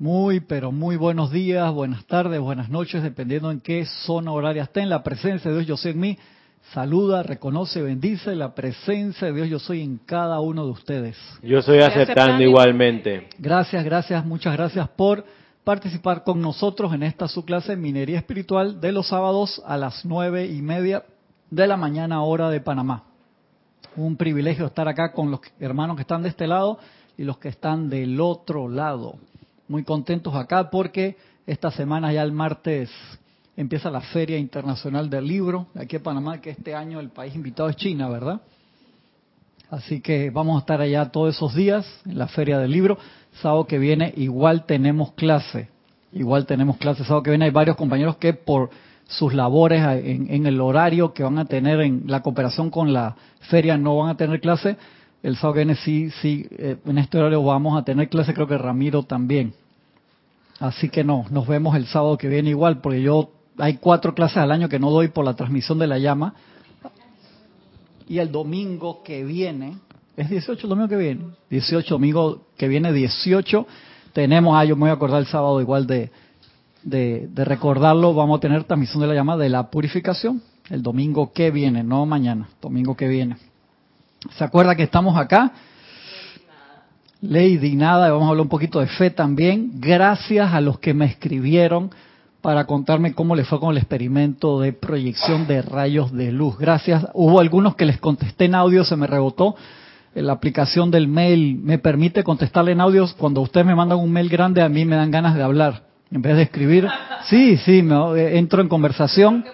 Muy, pero muy buenos días, buenas tardes, buenas noches, dependiendo en qué zona horaria estén. La presencia de Dios, yo soy en mí. Saluda, reconoce, bendice la presencia de Dios, yo soy en cada uno de ustedes. Yo soy aceptando igualmente. Gracias, gracias, muchas gracias por participar con nosotros en esta su clase minería espiritual de los sábados a las nueve y media de la mañana hora de Panamá. Un privilegio estar acá con los hermanos que están de este lado y los que están del otro lado muy contentos acá porque esta semana ya el martes empieza la Feria Internacional del Libro aquí en Panamá, que este año el país invitado es China, ¿verdad? Así que vamos a estar allá todos esos días en la Feria del Libro. Sábado que viene igual tenemos clase, igual tenemos clase. Sábado que viene hay varios compañeros que por sus labores en, el horario que van a tener en la cooperación con la feria no van a tener clase, el sábado que sí, sí, eh, en este horario vamos a tener clase, creo que Ramiro también. Así que no, nos vemos el sábado que viene igual, porque yo hay cuatro clases al año que no doy por la transmisión de la llama. Y el domingo que viene, ¿es 18 el domingo que viene? 18, domingo que viene 18, tenemos, ah, yo me voy a acordar el sábado igual de, de, de recordarlo, vamos a tener transmisión de la llama de la purificación, el domingo que viene, no mañana, domingo que viene. ¿Se acuerda que estamos acá? Lady Nada, vamos a hablar un poquito de fe también. Gracias a los que me escribieron para contarme cómo les fue con el experimento de proyección de rayos de luz. Gracias. Hubo algunos que les contesté en audio, se me rebotó. La aplicación del mail me permite contestarle en audio. Cuando ustedes me mandan un mail grande, a mí me dan ganas de hablar. En vez de escribir, sí, sí, me, eh, entro en conversación.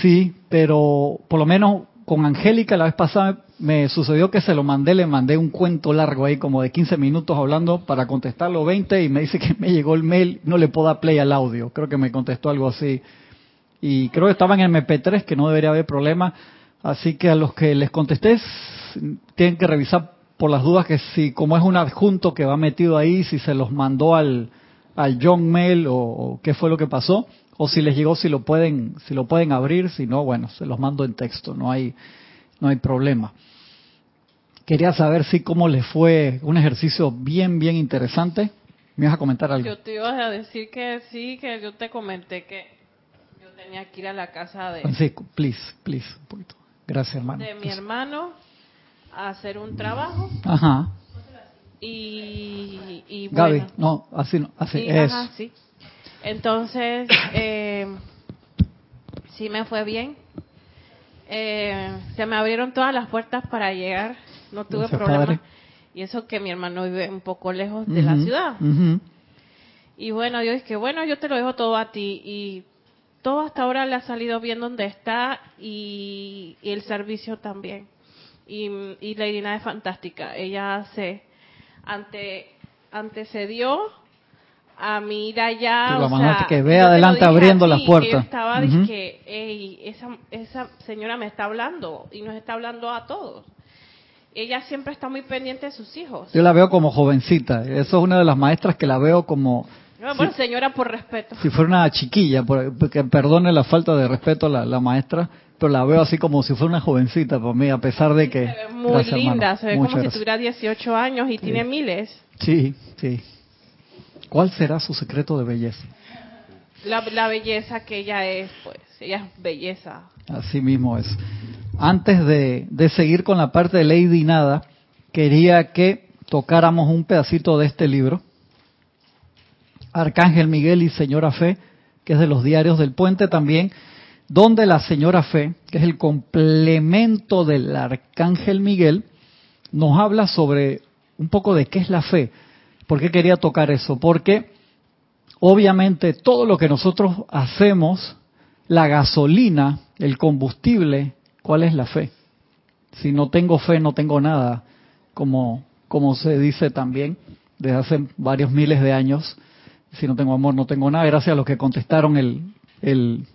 Sí, pero por lo menos con Angélica la vez pasada me sucedió que se lo mandé, le mandé un cuento largo ahí como de 15 minutos hablando para contestarlo 20 y me dice que me llegó el mail, no le puedo dar play al audio, creo que me contestó algo así. Y creo que estaba en MP3, que no debería haber problema, así que a los que les contesté tienen que revisar por las dudas que si como es un adjunto que va metido ahí, si se los mandó al, al John Mail o qué fue lo que pasó o si les llegó si lo pueden si lo pueden abrir si no bueno se los mando en texto no hay no hay problema. Quería saber si cómo les fue un ejercicio bien bien interesante. Me vas a comentar algo yo te iba a decir que sí que yo te comenté que yo tenía que ir a la casa de sí please please un poquito. Gracias hermano. de mi hermano a hacer un trabajo. Ajá. Y, y Gaby, no así no así es. ajá, sí entonces, eh, sí me fue bien. Eh, se me abrieron todas las puertas para llegar, no tuve problema. Y eso que mi hermano vive un poco lejos de la ciudad. Y bueno, yo dije, bueno, yo te lo dejo todo a ti. Y todo hasta ahora le ha salido bien donde está y, el servicio también. Y, y la Irina es fantástica. Ella se ante, antecedió a mí ir allá. o sea, que ve adelante abriendo las puertas. estaba uh que esa, esa señora me está hablando y nos está hablando a todos. Ella siempre está muy pendiente de sus hijos. Yo la veo como jovencita. Eso es una de las maestras que la veo como. bueno, señora, por respeto. Si fuera una chiquilla, porque perdone la falta de respeto a la, maestra, pero la veo así como si fuera una jovencita para mí, a pesar de que. Se ve muy linda, se ve como si tuviera 18 años y tiene miles. Sí, sí. ¿Cuál será su secreto de belleza? La, belleza que ella es, pues, ella es belleza. Así mismo es. Antes de, seguir con la parte de Lady Nada, quería que tocáramos un pedacito de este libro, Arcángel Miguel y Señora Fe, que es de los diarios del puente también, donde la Señora Fe, que es el complemento del Arcángel Miguel, nos habla sobre un poco de qué es la fe. ¿Por qué quería tocar eso? Porque obviamente todo lo que nosotros hacemos, la gasolina, el combustible, ¿cuál es la fe? Si no tengo fe, no tengo nada, como, como se dice también desde hace varios miles de años. Si no tengo amor, no tengo nada. Gracias a los que contestaron el, el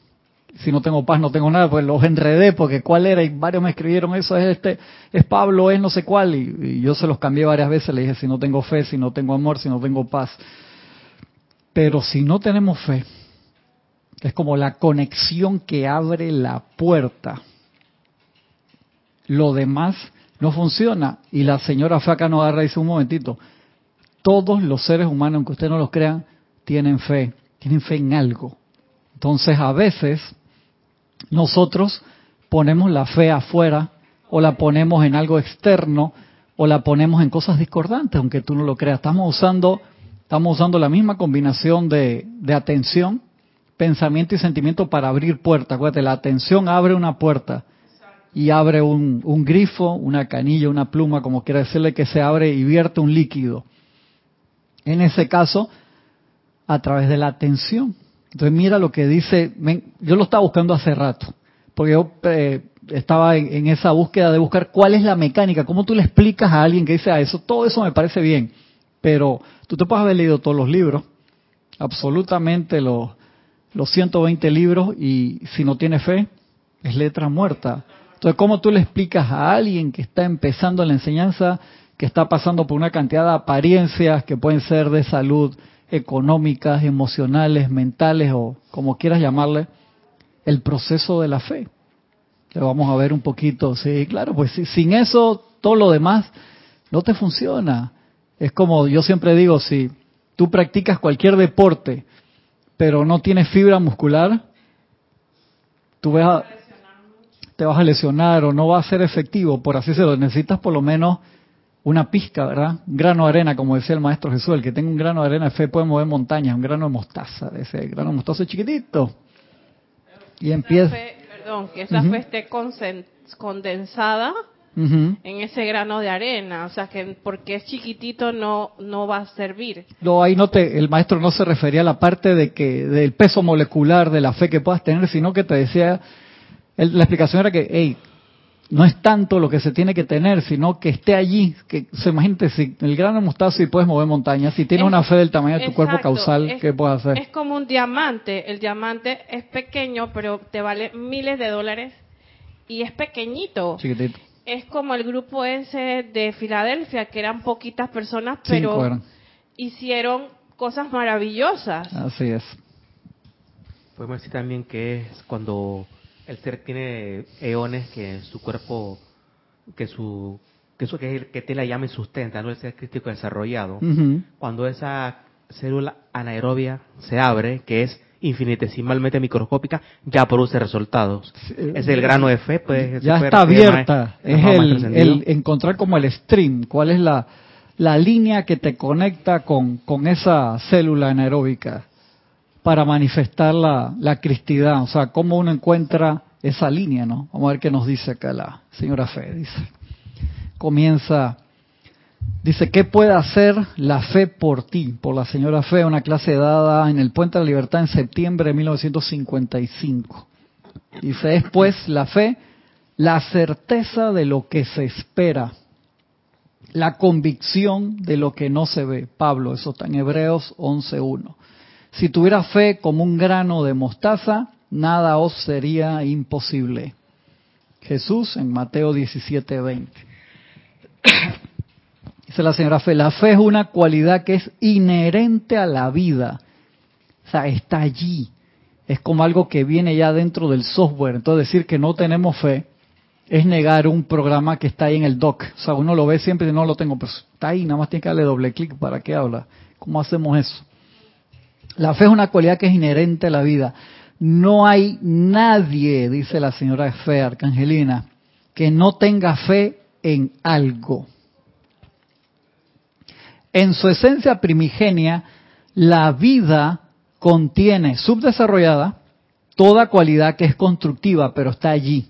si no tengo paz no tengo nada, pues los enredé porque cuál era y varios me escribieron eso es este, es Pablo, es no sé cuál y, yo se los cambié varias veces, le dije si no tengo fe, si no tengo amor, si no tengo paz. Pero si no tenemos fe, es como la conexión que abre la puerta. Lo demás no funciona. Y la señora Faca nos agarra y dice un momentito, Todos los seres humanos, aunque ustedes no los crean, tienen fe, tienen fe en algo. Entonces, a veces, nosotros ponemos la fe afuera o la ponemos en algo externo o la ponemos en cosas discordantes, aunque tú no lo creas. Estamos usando, estamos usando la misma combinación de, de atención, pensamiento y sentimiento para abrir puertas. Acuérdate, la atención abre una puerta y abre un, un, grifo, una canilla, una pluma, como quiera decirle que se abre y vierte un líquido. En ese caso, a través de la atención. Entonces mira lo que dice, yo lo estaba buscando hace rato, porque yo eh, estaba en, esa búsqueda de buscar cuál es la mecánica, cómo tú le explicas a alguien que dice, ah, eso, todo eso me parece bien, pero tú te puedes haber leído todos los libros, absolutamente los, los 120 libros, y si no tiene fe, es letra muerta. Entonces, ¿cómo tú le explicas a alguien que está empezando la enseñanza, que está pasando por una cantidad de apariencias que pueden ser de salud, económicas, emocionales, mentales o como quieras llamarle, el proceso de la fe. Le vamos a ver un poquito, sí, claro, pues sin eso todo lo demás no te funciona. Es como yo siempre digo, si tú practicas cualquier deporte, pero no tienes fibra muscular, tú vas te vas a lesionar o no va a ser efectivo, por así decirlo. Necesitas por lo menos una pizca, ¿verdad? Un grano de arena, como decía el maestro Jesús, el que tenga un grano de arena de fe puede mover montañas, un grano de mostaza, ese grano de mostaza chiquitito. Y empieza... perdón, que esa fe esté condensada en ese grano de arena, o sea que porque es chiquitito no no va a servir. No, ahí no te, el maestro no se refería a la parte de que del peso molecular de la fe que puedas tener, sino que te decía, la explicación era que, hey, no es tanto lo que se tiene que tener, sino que esté allí. Que se imagínate si el grano de mostaza y puedes mover montañas, si tienes una fe del tamaño de tu cuerpo causal, ¿qué puedes hacer? Es como un diamante. El diamante es pequeño, pero te vale miles de dólares y es pequeñito. Chiquitito. Es como el grupo ese de Filadelfia, que eran poquitas personas, pero hicieron cosas maravillosas. Así es. Podemos decir también que es cuando el ser tiene eones que su cuerpo, que su que eso que, que te la llama y sustenta, no el ser crítico desarrollado. Cuando esa célula anaerobia se abre, que es infinitesimalmente microscópica, ya produce resultados. es el grano de fe, pues. Ya está abierta. es el, el, encontrar como el stream, cuál es la, la línea que te conecta con, con esa célula anaeróbica para manifestar la, la cristidad, o sea, cómo uno encuentra esa línea, ¿no? Vamos a ver qué nos dice acá la señora Fe, dice. Comienza, dice, ¿qué puede hacer la fe por ti? Por la señora Fe, una clase dada en el Puente de la Libertad en septiembre de 1955. Dice, es pues la fe la certeza de lo que se espera, la convicción de lo que no se ve. Pablo, eso está en Hebreos 11.1. Si tuviera fe como un grano de mostaza, nada os sería imposible. Jesús en Mateo 17:20. Dice la señora Fe, la fe es una cualidad que es inherente a la vida. O sea, está allí. Es como algo que viene ya dentro del software. Entonces decir que no tenemos fe es negar un programa que está ahí en el doc. O sea, uno lo ve siempre y no lo tengo, pero está ahí, nada más tiene que darle doble clic para que habla. ¿Cómo hacemos eso? La fe es una cualidad que es inherente a la vida. No hay nadie, dice la señora Fe, Arcangelina, que no tenga fe en algo. En su esencia primigenia, la vida contiene subdesarrollada toda cualidad que es constructiva, pero está allí.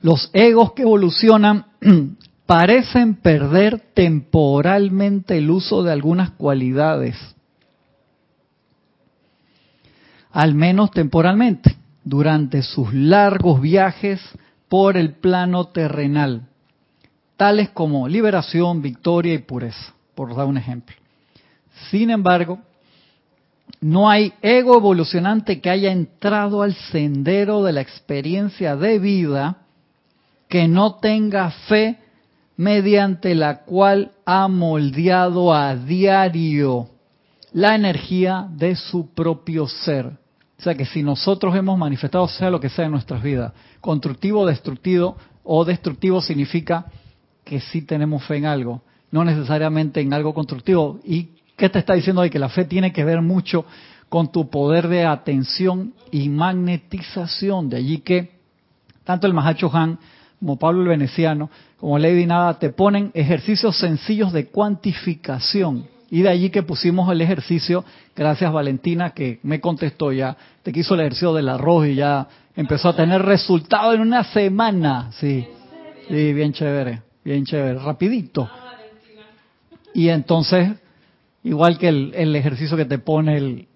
Los egos que evolucionan parecen perder temporalmente el uso de algunas cualidades, al menos temporalmente, durante sus largos viajes por el plano terrenal, tales como liberación, victoria y pureza, por dar un ejemplo. Sin embargo, no hay ego evolucionante que haya entrado al sendero de la experiencia de vida que no tenga fe mediante la cual ha moldeado a diario la energía de su propio ser. O sea que si nosotros hemos manifestado sea lo que sea en nuestras vidas, constructivo o destructivo, o destructivo significa que sí tenemos fe en algo, no necesariamente en algo constructivo. ¿Y qué te está diciendo ahí? Que la fe tiene que ver mucho con tu poder de atención y magnetización. De allí que tanto el Mahacho Han como Pablo el Veneciano, como Lady Nada, te ponen ejercicios sencillos de cuantificación. Y de allí que pusimos el ejercicio, gracias Valentina que me contestó ya, te quiso el ejercicio del arroz y ya empezó a tener resultados en una semana. Sí, sí, bien chévere, bien chévere, rapidito. Y entonces, igual que el, ejercicio que te pone el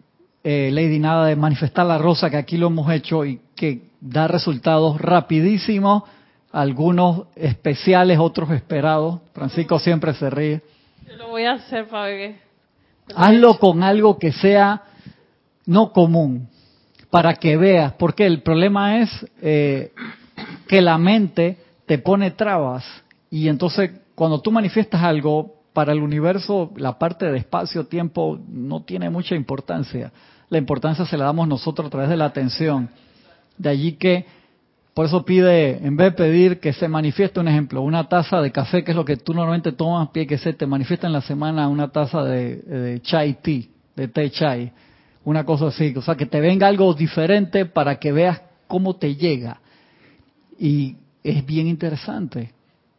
eh, Lady Nada de manifestar la rosa, que aquí lo hemos hecho y que da resultados rapidísimos, algunos especiales, otros esperados. Francisco siempre se ríe. Lo voy a hacer. Hazlo con algo que sea no común, para que veas, porque el problema es eh, que la mente te pone trabas y entonces cuando tú manifiestas algo, para el universo la parte de espacio-tiempo no tiene mucha importancia. La importancia se la damos nosotros a través de la atención. De allí que, por eso pide, en vez de pedir que se manifieste un ejemplo, una taza de café, que es lo que tú normalmente tomas, pide que se te manifieste en la semana una taza de, chai tea, de té chai, una cosa así. O sea, que te venga algo diferente para que veas cómo te llega. Y es bien interesante.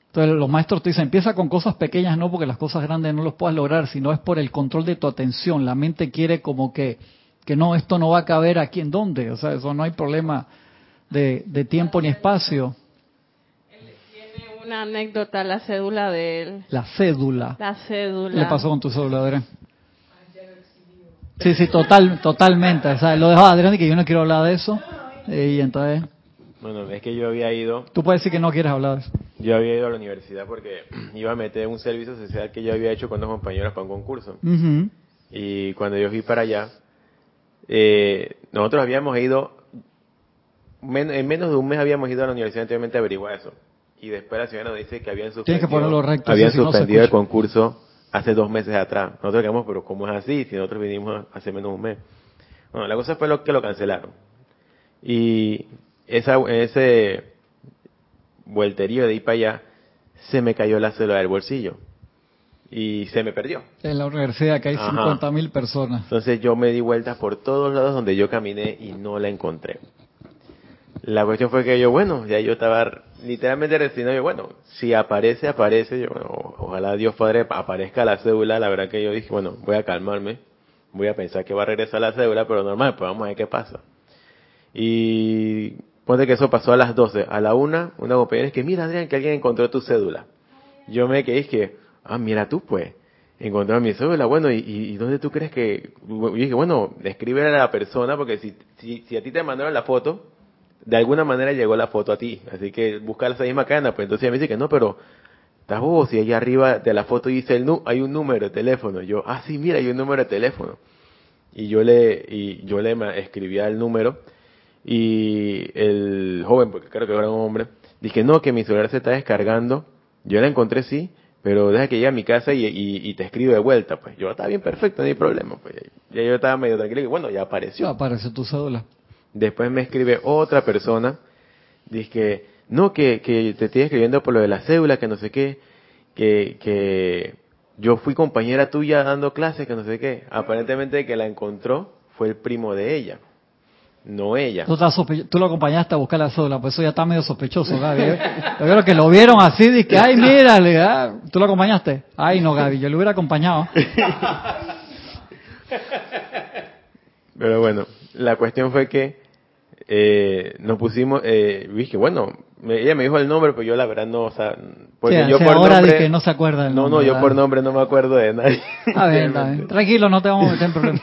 Entonces los maestros te dicen, empieza con cosas pequeñas, no porque las cosas grandes no los puedas lograr, sino es por el control de tu atención. La mente quiere como que, que no, esto no va a caber aquí en dónde. O sea, eso no hay problema de, tiempo ni espacio. Tiene una anécdota, la cédula de él. La cédula. La cédula. ¿Qué le pasó con tu cédula, Adrián? Sí, sí, total, totalmente. O sea, lo dejó Adrián y que yo no quiero hablar de eso. Y entonces... Bueno, es que yo había ido... Tú puedes decir que no quieres hablar de eso. Yo había ido a la universidad porque iba a meter un servicio social que yo había hecho con dos compañeros para un concurso. Y cuando yo fui para allá, eh, nosotros habíamos ido, en menos de un mes habíamos ido a la universidad anteriormente a averiguar eso. Y después la señora nos dice que habían suspendido, habían suspendido el concurso hace dos meses atrás. Nosotros quedamos, pero ¿cómo es así? Si nosotros vinimos hace menos de un mes. Bueno, la cosa fue lo que lo cancelaron. Y esa, ese vuelterío de ahí para allá, se me cayó la célula del bolsillo y se me perdió. En la universidad que hay 50 mil personas. Entonces yo me di vueltas por todos lados donde yo caminé y no la encontré. La cuestión fue que yo, bueno, ya yo estaba literalmente resignado, yo, bueno, si aparece, aparece, yo, ojalá Dios Padre aparezca la cédula, la verdad que yo dije, bueno, voy a calmarme, voy a pensar que va a regresar la cédula, pero normal, pues vamos a ver qué pasa. Y Ponte que eso pasó a las 12. A la una, una compañera es que, mira Adrián, que alguien encontró tu cédula. Yo me quedé, es que, ah, mira tú pues, encontró mi cédula. Bueno, ¿y, y dónde tú crees que...? Yo dije, bueno, escribe a la persona, porque si, si, si a ti te mandaron la foto, de alguna manera llegó la foto a ti. Así que busca esa misma cadena. Pues entonces ella me dice que no, pero estás bobo, si allá arriba de la foto dice el nu hay un número de teléfono. Yo, ah, sí, mira, hay un número de teléfono. Y yo le, y yo le escribía el número y el joven, porque creo que era un hombre, dije, no, que mi celular se está descargando. Yo la encontré, sí, pero deja que llegue a mi casa y, y, te escribo de vuelta. Pues yo, está bien, perfecto, no hay problema. Pues ya yo estaba medio tranquilo y bueno, ya apareció. apareció tu cédula. Después me escribe otra persona, dice no, que, que te estoy escribiendo por lo de la cédula, que no sé qué, que, que yo fui compañera tuya dando clases, que no sé qué. Aparentemente que la encontró fue el primo de ella no ella. Tú, lo acompañaste a buscar la cédula, pues eso ya está medio sospechoso, Gaby. ¿eh? Yo creo que lo vieron así, dije, ay, mírale, ah, tú lo acompañaste. Ay, no, Gaby, yo lo hubiera acompañado. Pero bueno, la cuestión fue que eh, nos pusimos, eh, dije, bueno, ella me dijo el nombre, pero yo la verdad no, o sea, porque yo por ahora nombre, que no se acuerda No, no, yo por nombre no me acuerdo de nadie. A ver, tranquilo, no te vamos a meter en problemas.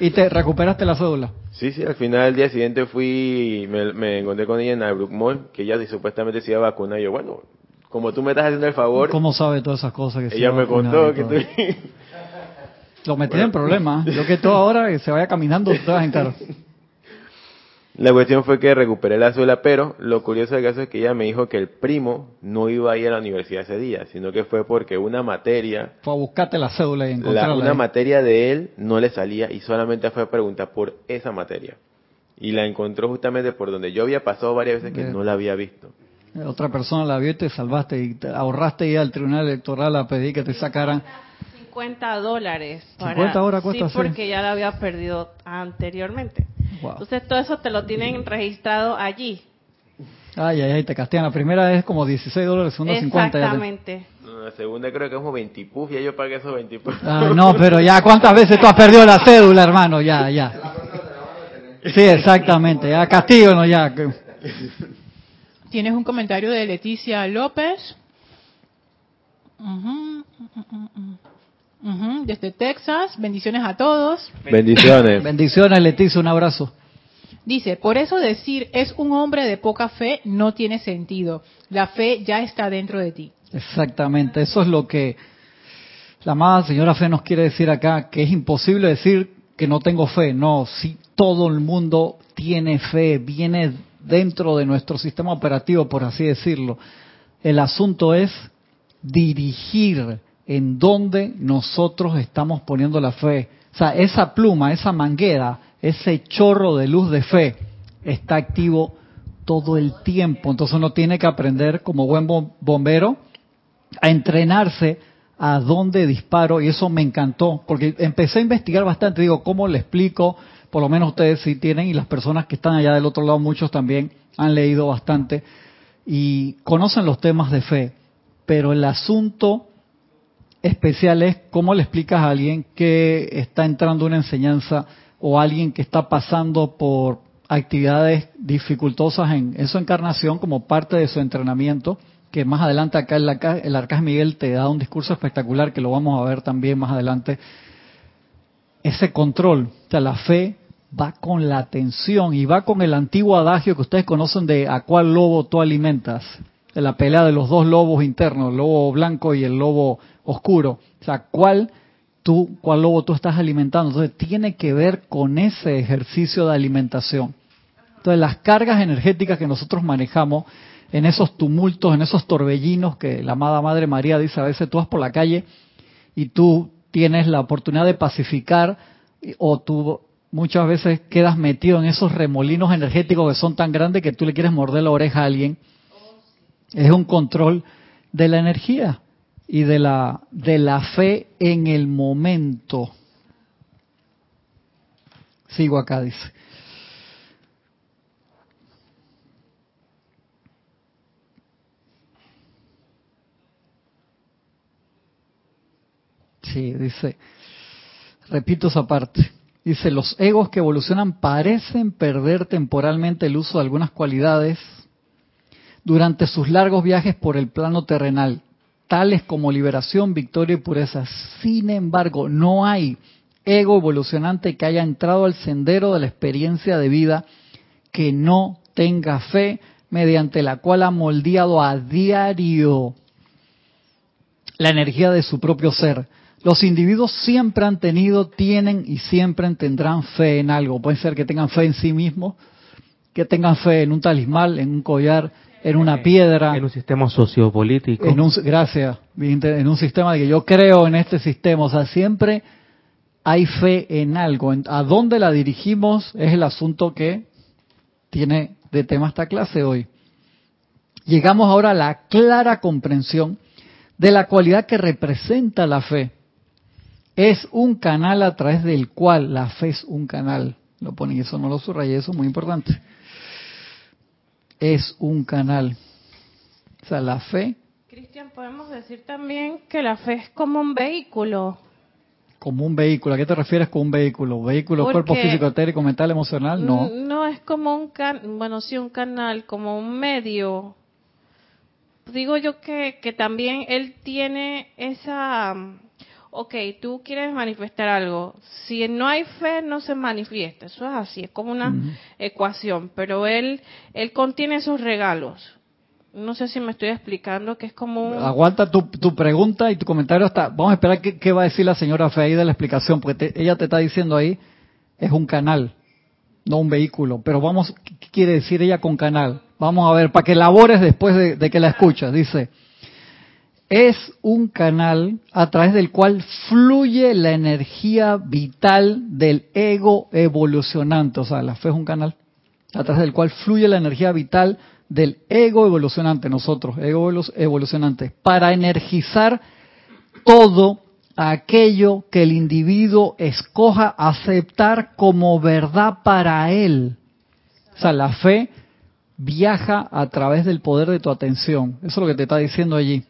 ¿Y te recuperaste la cédula? Sí, sí, al final del día siguiente fui, me, me encontré con ella en Albrook Mall, que ella supuestamente se iba a vacunar. Y yo, bueno, como tú me estás haciendo el favor. ¿Cómo sabe todas esas cosas que Ella me contó que tú. Lo metí en problemas. Yo que todo ahora que se vaya caminando todas en carro. La cuestión fue que recuperé la cédula, pero lo curioso del caso es que ella me dijo que el primo no iba a ir a la universidad ese día, sino que fue porque una materia... Fue a buscarte la cédula y encontrarla. una materia de él no le salía y solamente fue a preguntar por esa materia. Y la encontró justamente por donde yo había pasado varias veces que no la había visto. otra persona la vio y te salvaste y te ahorraste ir al tribunal electoral a pedir que te sacaran 50 dólares. Para, 50 horas cuesta sí, porque ya lo había perdido anteriormente. Entonces todo eso te lo tienen registrado allí. Ay, ay, ay, te castigan. La primera es como 16 dólares, la segunda 50. Exactamente. La segunda creo que es como 20 puf, ya yo pagué esos 20 puf. Ah, no, pero ya, ¿cuántas veces tú has perdido la cédula, hermano? Ya, ya. Sí, exactamente. Ya, castigo, no, ya. Tienes un comentario de Leticia López. Uh desde Texas. Bendiciones a todos. Bendiciones. Bendiciones, Leticia. Un abrazo. Dice, por eso decir es un hombre de poca fe no tiene sentido. La fe ya está dentro de ti. Exactamente. Eso es lo que la amada señora Fe nos quiere decir acá, que es imposible decir que no tengo fe. No, si todo el mundo tiene fe, viene dentro de nuestro sistema operativo, por así decirlo. El asunto es dirigir en dónde nosotros estamos poniendo la fe. O sea, esa pluma, esa manguera, ese chorro de luz de fe está activo todo el tiempo. Entonces uno tiene que aprender como buen bombero a entrenarse a dónde disparo y eso me encantó porque empecé a investigar bastante, digo, ¿cómo le explico? Por lo menos ustedes sí tienen y las personas que están allá del otro lado, muchos también han leído bastante y conocen los temas de fe, pero el asunto especial es cómo le explicas a alguien que está entrando una enseñanza o alguien que está pasando por actividades dificultosas en, su encarnación como parte de su entrenamiento, que más adelante acá el, el Arcángel Miguel te da un discurso espectacular que lo vamos a ver también más adelante. Ese control, o sea, la fe va con la atención y va con el antiguo adagio que ustedes conocen de a cuál lobo tú alimentas, de la pelea de los dos lobos internos, el lobo blanco y el lobo oscuro. O sea, ¿cuál, tú, cuál lobo tú estás alimentando? Entonces, tiene que ver con ese ejercicio de alimentación. Entonces, las cargas energéticas que nosotros manejamos en esos tumultos, en esos torbellinos que la amada Madre María dice a veces, tú vas por la calle y tú tienes la oportunidad de pacificar o tú muchas veces quedas metido en esos remolinos energéticos que son tan grandes que tú le quieres morder la oreja a alguien. Es un control de la energía y de la, de la fe en el momento. Sigo acá, dice. Sí, dice, repito esa parte. Dice, los egos que evolucionan parecen perder temporalmente el uso de algunas cualidades durante sus largos viajes por el plano terrenal tales como liberación, victoria y pureza. Sin embargo, no hay ego evolucionante que haya entrado al sendero de la experiencia de vida que no tenga fe mediante la cual ha moldeado a diario la energía de su propio ser. Los individuos siempre han tenido, tienen y siempre tendrán fe en algo. Puede ser que tengan fe en sí mismos, que tengan fe en un talismán, en un collar, en una piedra. En un sistema sociopolítico. En un, gracias. En un sistema de que yo creo en este sistema. O sea, siempre hay fe en algo. ¿A dónde la dirigimos? Es el asunto que tiene de tema esta clase hoy. Llegamos ahora a la clara comprensión de la cualidad que representa la fe. Es un canal a través del cual la fe es un canal. Lo ponen, eso no lo subrayé, eso es muy importante es un canal. O sea, la fe. Cristian, podemos decir también que la fe es como un vehículo. Como un vehículo. ¿A qué te refieres con un vehículo? ¿Vehículo, cuerpo físico, etérico, mental, emocional? No. No, es como un can, bueno, sí, un canal, como un medio. Digo yo que, que también él tiene esa ok, tú quieres manifestar algo, si no hay fe no se manifiesta, eso es así, es como una ecuación, pero él, él contiene esos regalos. No sé si me estoy explicando que es como un... Aguanta tu, tu pregunta y tu comentario hasta... Vamos a esperar qué, va a decir la señora Fe ahí de la explicación, porque ella te está diciendo ahí, es un canal, no un vehículo. Pero vamos, ¿qué quiere decir ella con canal? Vamos a ver, para que elabores después de, de que la escuchas. Dice, es un canal a través del cual fluye la energía vital del ego evolucionante. O sea, la fe es un canal a través del cual fluye la energía vital del ego evolucionante, nosotros, ego evolucionante, para energizar todo aquello que el individuo escoja aceptar como verdad para él. O sea, la fe viaja a través del poder de tu atención. Eso es lo que te está diciendo allí.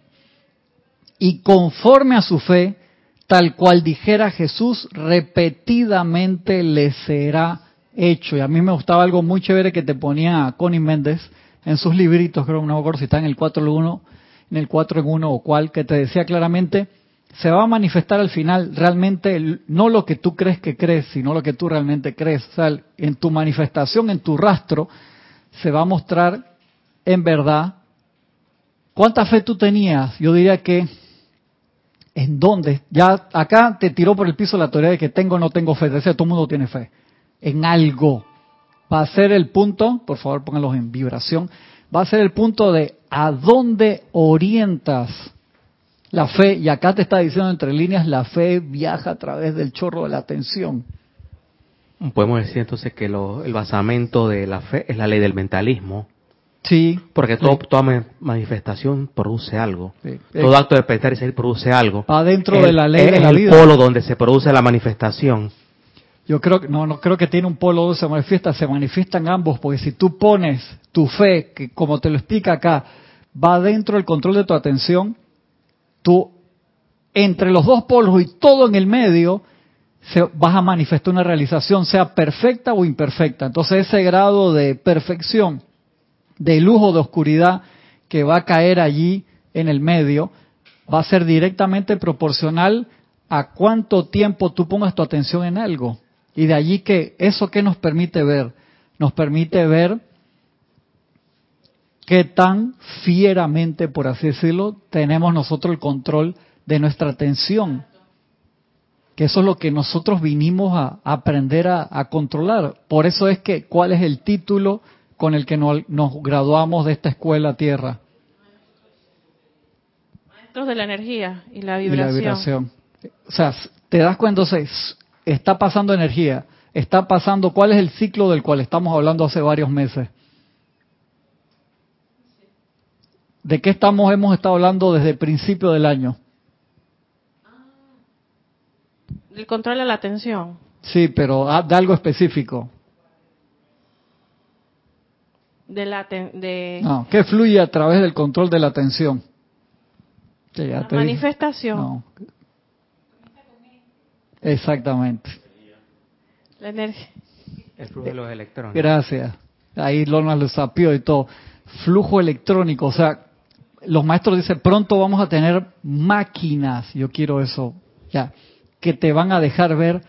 Y conforme a su fe, tal cual dijera Jesús, repetidamente le será hecho. Y a mí me gustaba algo muy chévere que te ponía Connie Méndez en sus libritos, creo, no me acuerdo si está en el 4 en 1, en el 4 en 1 o cuál, que te decía claramente, se va a manifestar al final realmente no lo que tú crees que crees, sino lo que tú realmente crees. O sea, en tu manifestación, en tu rastro, se va a mostrar en verdad cuánta fe tú tenías. Yo diría que en dónde. Ya acá te tiró por el piso la teoría de que tengo o no tengo fe. Decía, todo mundo tiene fe. En algo. Va a ser el punto, por favor pónganlos en vibración, va a ser el punto de a dónde orientas la fe. Y acá te está diciendo entre líneas, la fe viaja a través del chorro de la atención. Podemos decir entonces que el basamento de la fe es la ley del mentalismo. Sí. Porque toda manifestación produce algo. Todo acto de pensar y ser produce algo. Adentro de la ley de la vida. el polo donde se produce la manifestación. Yo creo que no, no creo que tiene un polo donde se manifiesta, se manifiestan ambos, porque si tú pones tu fe, que como te lo explica acá, va dentro del control de tu atención, tú entre los dos polos y todo en el medio, se, vas a manifestar una realización, sea perfecta o imperfecta. Entonces ese grado de perfección de lujo de oscuridad que va a caer allí en el medio va a ser directamente proporcional a cuánto tiempo tú pongas tu atención en algo. Y de allí que eso que nos permite ver, nos permite ver qué tan fieramente, por así decirlo, tenemos nosotros el control de nuestra atención. Que eso es lo que nosotros vinimos a, aprender a controlar. Por eso es que, ¿cuál es el título con el que nos, graduamos de esta escuela Tierra. Maestros de la energía y la vibración. O sea, te das cuenta, se, está pasando energía, está pasando, ¿cuál es el ciclo del cual estamos hablando hace varios meses? ¿De qué estamos, hemos estado hablando desde el principio del año? El control de la atención. Sí, pero ah, de algo específico. De la de... No, que fluye a través del control de la atención. la manifestación. No. Exactamente. La energía. El flujo de los electrones. Gracias. Ahí Lorna lo sapió y todo. Flujo electrónico, o sea, los maestros dicen, pronto vamos a tener máquinas, yo quiero eso, ya, que te van a dejar ver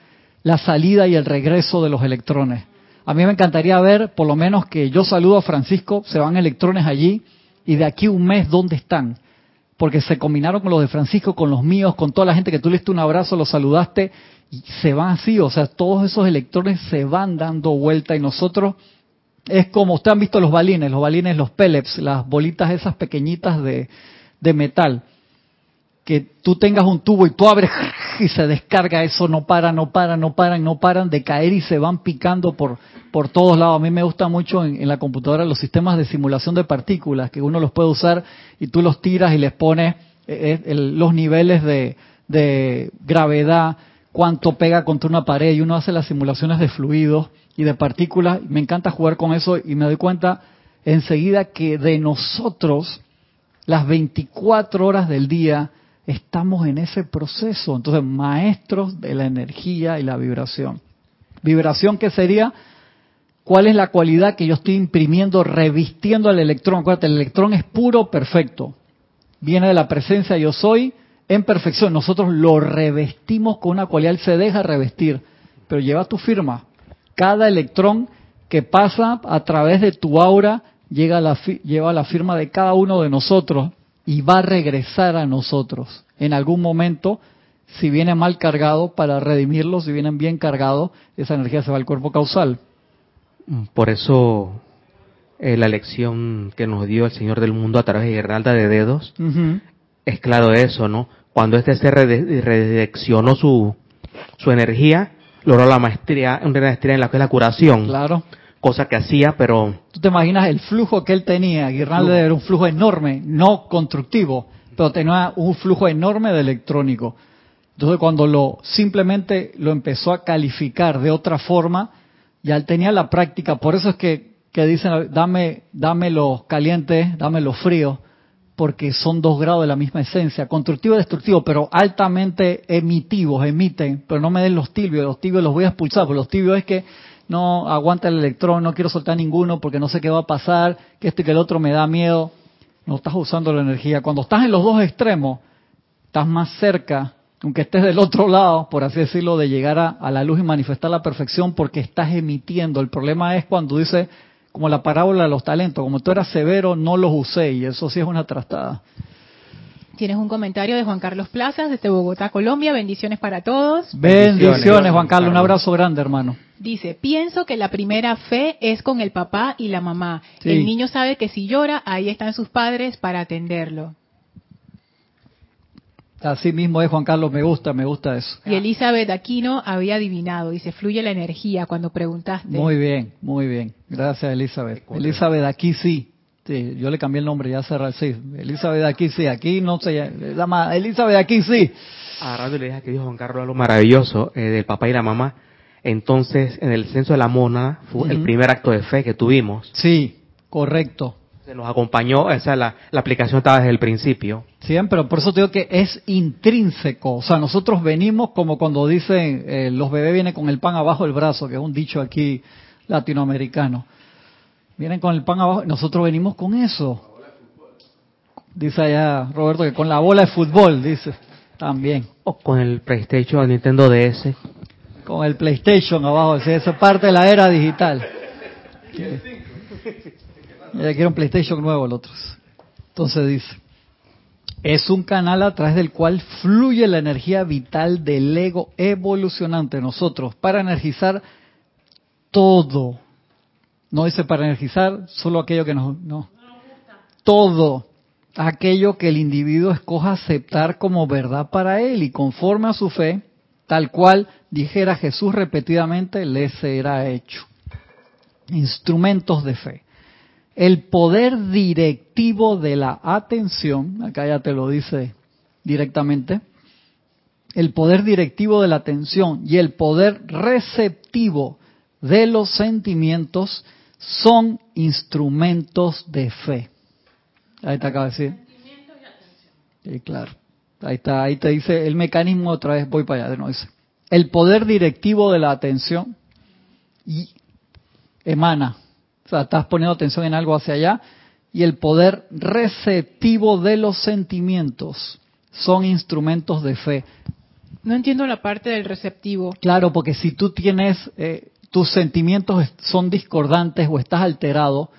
la salida y el regreso de los electrones. A mí me encantaría ver, por lo menos que yo saludo a Francisco, se van electrones allí y de aquí un mes, ¿dónde están? Porque se combinaron con los de Francisco, con los míos, con toda la gente que tú le diste un abrazo, los saludaste y se van así, o sea, todos esos electrones se van dando vuelta y nosotros es como ustedes han visto los balines, los balines, los pellets, las bolitas esas pequeñitas de, de metal que tú tengas un tubo y tú abres y se descarga eso, no para, no para, no paran, no paran de caer y se van picando por, por todos lados. A mí me gusta mucho en, la computadora los sistemas de simulación de partículas, que uno los puede usar y tú los tiras y les pones eh, eh, los niveles de, de gravedad, cuánto pega contra una pared y uno hace las simulaciones de fluidos y de partículas. Me encanta jugar con eso y me doy cuenta enseguida que de nosotros las 24 horas del día estamos en ese proceso. Entonces, maestros de la energía y la vibración. Vibración que sería, ¿cuál es la cualidad que yo estoy imprimiendo, revistiendo al electrón? Acuérdate, el electrón es puro, perfecto. Viene de la presencia yo soy en perfección. Nosotros lo revestimos con una cualidad, él se deja revestir, pero lleva tu firma. Cada electrón que pasa a través de tu aura llega la, lleva la firma de cada uno de nosotros y va a regresar a nosotros en algún momento, si viene mal cargado, para redimirlo, si vienen bien cargado, esa energía se va al cuerpo causal. Por eso eh, la lección que nos dio el Señor del Mundo a través de Guirnalda de Dedos es claro eso, ¿no? Cuando este se redireccionó su, su energía, logró la maestría, una maestría en la que es la curación. Claro. Cosa que hacía, pero... Tú te imaginas el flujo que él tenía, Guirnalde era un flujo enorme, no constructivo, pero tenía un flujo enorme de electrónico. Entonces cuando lo simplemente lo empezó a calificar de otra forma, ya él tenía la práctica, por eso es que, que dicen, dame, dame los calientes, dame los fríos, porque son dos grados de la misma esencia, constructivo y destructivo, pero altamente emitivos, emiten, pero no me den los tibios, los tibios los voy a expulsar, porque los tibios es que no aguanta el electrón, no quiero soltar ninguno porque no sé qué va a pasar, que esto y que el otro me da miedo. No estás usando la energía. Cuando estás en los dos extremos, estás más cerca, aunque estés del otro lado, por así decirlo, de llegar a, a la luz y manifestar la perfección porque estás emitiendo. El problema es cuando dice, como la parábola de los talentos, como tú eras severo, no los usé y eso sí es una trastada. Tienes un comentario de Juan Carlos Plazas desde Bogotá, Colombia. Bendiciones para todos. Bendiciones, Juan Carlos. Un abrazo grande, hermano. Dice, pienso que la primera fe es con el papá y la mamá. El niño sabe que si llora, ahí están sus padres para atenderlo. Así mismo es, Juan Carlos, me gusta, me gusta eso. Y Elizabeth Aquino había adivinado, dice, fluye la energía cuando preguntaste. Muy bien, muy bien. Gracias, Elizabeth. Elizabeth, aquí sí. Sí, yo le cambié el nombre, ya cerré, sí. Elizabeth, aquí sí, aquí no se llama Elizabeth, aquí sí. Agarrando le dije que dijo Juan Carlos algo maravilloso eh, del papá y la mamá. Entonces, en el censo de la mona, fue el primer acto de fe que tuvimos. Sí, correcto. Se nos acompañó, esa la, la aplicación estaba desde el principio. Sí, pero por eso te digo que es intrínseco. O sea, nosotros venimos como cuando dicen eh, los bebés vienen con el pan abajo del brazo, que es un dicho aquí latinoamericano. Vienen con el pan abajo, nosotros venimos con eso. Dice allá Roberto que con la bola de fútbol, dice, también. O con el PlayStation o Nintendo DS con el PlayStation abajo, eso es parte de la era digital. Ya quiere un PlayStation nuevo el otro. Entonces dice, es un canal a través del cual fluye la energía vital del ego evolucionante nosotros para energizar todo. No dice para energizar solo aquello que nos... No. Todo aquello que el individuo escoja aceptar como verdad para él y conforme a su fe, tal cual dijera Jesús repetidamente, le será hecho. Instrumentos de fe. El poder directivo de la atención, acá ya te lo dice directamente, el poder directivo de la atención y el poder receptivo de los sentimientos son instrumentos de fe. Ahí te acaba de decir. Sí, claro. Ahí está, ahí te dice el mecanismo, otra vez voy para allá, de nuevo dice. El poder directivo de la atención y emana, o sea, estás poniendo atención en algo hacia allá, y el poder receptivo de los sentimientos son instrumentos de fe. No entiendo la parte del receptivo. Claro, porque si tú tienes, eh, tus sentimientos son discordantes o estás alterado,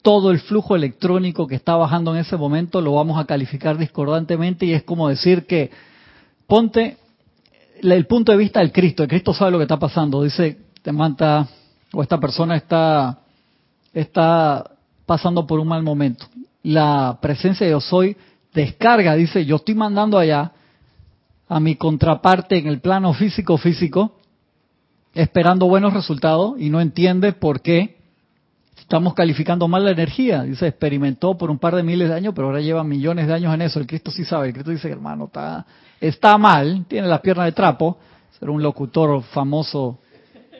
todo el flujo electrónico que está bajando en ese momento lo vamos a calificar discordantemente y es como decir que ponte el punto de vista del Cristo, el Cristo sabe lo que está pasando, dice, te manta o esta persona está está pasando por un mal momento. La presencia de yo soy descarga, dice, yo estoy mandando allá a mi contraparte en el plano físico físico esperando buenos resultados y no entiende por qué Estamos calificando mal la energía. Dice, experimentó por un par de miles de años, pero ahora lleva millones de años en eso. El Cristo sí sabe. El Cristo dice, hermano, está, está mal, tiene las piernas de trapo. Ser un locutor famoso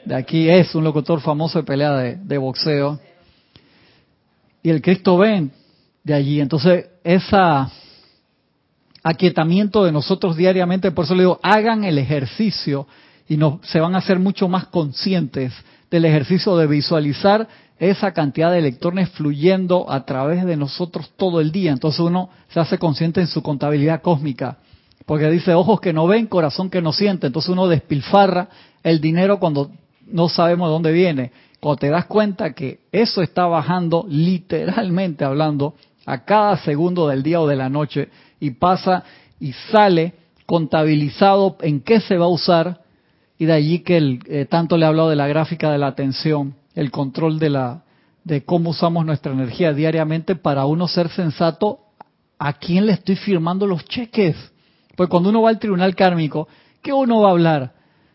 de aquí es un locutor famoso de pelea de, de boxeo. Y el Cristo ven de allí. Entonces, ese aquietamiento de nosotros diariamente, por eso le digo, hagan el ejercicio y no, se van a hacer mucho más conscientes del ejercicio de visualizar esa cantidad de electrones fluyendo a través de nosotros todo el día. Entonces uno se hace consciente en su contabilidad cósmica, porque dice ojos que no ven, corazón que no siente. Entonces uno despilfarra el dinero cuando no sabemos de dónde viene. Cuando te das cuenta que eso está bajando literalmente hablando a cada segundo del día o de la noche y pasa y sale contabilizado en qué se va a usar y de allí que el, eh, tanto le he hablado de la gráfica de la atención el control de la de cómo usamos nuestra energía diariamente para uno ser sensato a quién le estoy firmando los cheques. Pues cuando uno va al tribunal kármico, ¿qué uno va a hablar?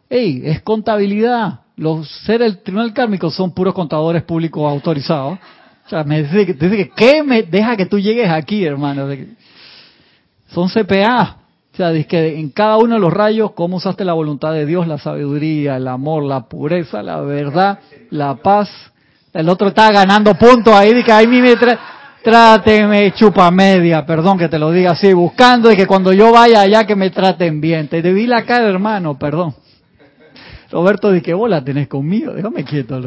Hey, es contabilidad. los seres del tribunal kármico son puros contadores públicos autorizados. O sea, me dice, dice que, ¿qué me deja que tú llegues aquí, hermano? Son CPA. O sea, dice que en cada uno de los rayos, cómo usaste la voluntad de Dios, la sabiduría, el amor, la pureza, la verdad, la paz. El otro está ganando puntos ahí, dice que ahí me tráteme chupa media, perdón que te lo diga así, buscando y que cuando yo vaya allá que me traten bien. Te debí la cara, hermano, perdón. Roberto, ¿de qué bola tenés conmigo? Déjame quieto.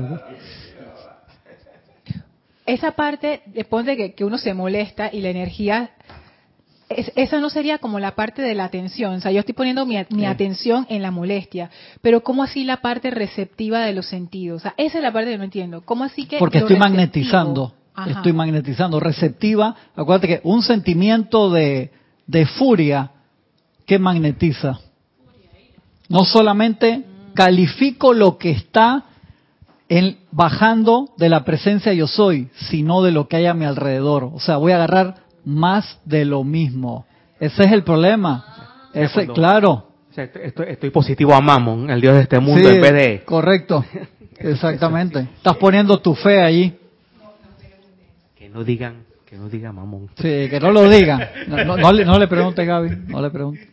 Esa parte, después de que uno se molesta y la energía esa no sería como la parte de la atención. O sea, yo estoy poniendo mi, atención en la molestia. Pero ¿cómo así la parte receptiva de los sentidos? O sea, esa es la parte que no entiendo. ¿Cómo así que... Porque estoy magnetizando. Estoy magnetizando. Receptiva. Acuérdate que un sentimiento de, de furia que magnetiza. No solamente califico lo que está en, bajando de la presencia yo soy, sino de lo que hay a mi alrededor. O sea, voy a agarrar más de lo mismo. Ese es el problema. Ese, claro. estoy, positivo a Mammon, el Dios de este mundo, en vez de... Correcto. Exactamente. Estás poniendo tu fe allí. Que no digan, que no diga Mammon. Sí, que no lo digan. No, le, no le pregunte, Gaby. No le pregunte.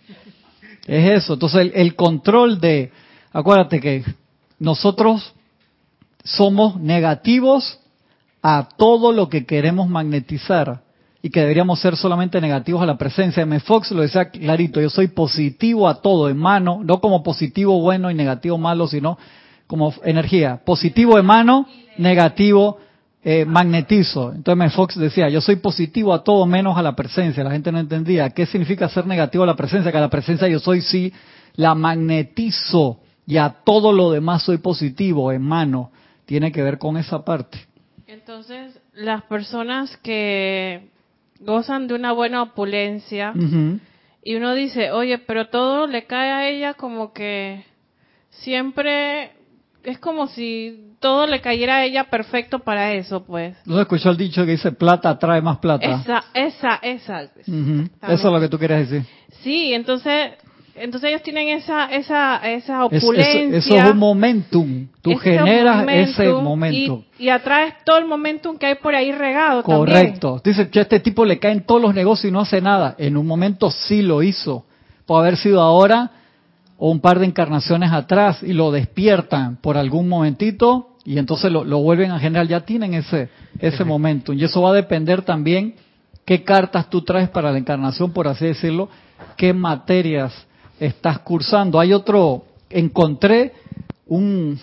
Es eso. Entonces, el, el control de... Acuérdate que nosotros somos negativos a todo lo que queremos magnetizar y que deberíamos ser solamente negativos a la presencia. M. Fox lo decía clarito, yo soy positivo a todo en mano, no como positivo bueno y negativo malo, sino como energía. Positivo en mano, negativo eh, magnetizo. Entonces M. Fox decía, yo soy positivo a todo menos a la presencia. La gente no entendía. ¿Qué significa ser negativo a la presencia? Que a la presencia yo soy sí, la magnetizo y a todo lo demás soy positivo en mano. Tiene que ver con esa parte. Entonces, las personas que gozan de una buena opulencia y uno dice, oye, pero todo le cae a ella como que siempre es como si todo le cayera a ella perfecto para eso, pues. ¿No escuchó el dicho que dice plata trae más plata? Esa, esa, esa. Eso es lo que tú quieres decir. Sí, entonces entonces ellos tienen esa esa esa opulencia. eso, es un momentum. Tú generas ese momentum. Y, atraes todo el momentum que hay por ahí regado Correcto. Dice, que a este tipo le caen todos los negocios y no hace nada. En un momento sí lo hizo. Puede haber sido ahora o un par de encarnaciones atrás y lo despiertan por algún momentito y entonces lo, lo vuelven a generar. Ya tienen ese, ese momentum. Y eso va a depender también qué cartas tú traes para la encarnación, por así decirlo, qué materias estás cursando. Hay otro, encontré un,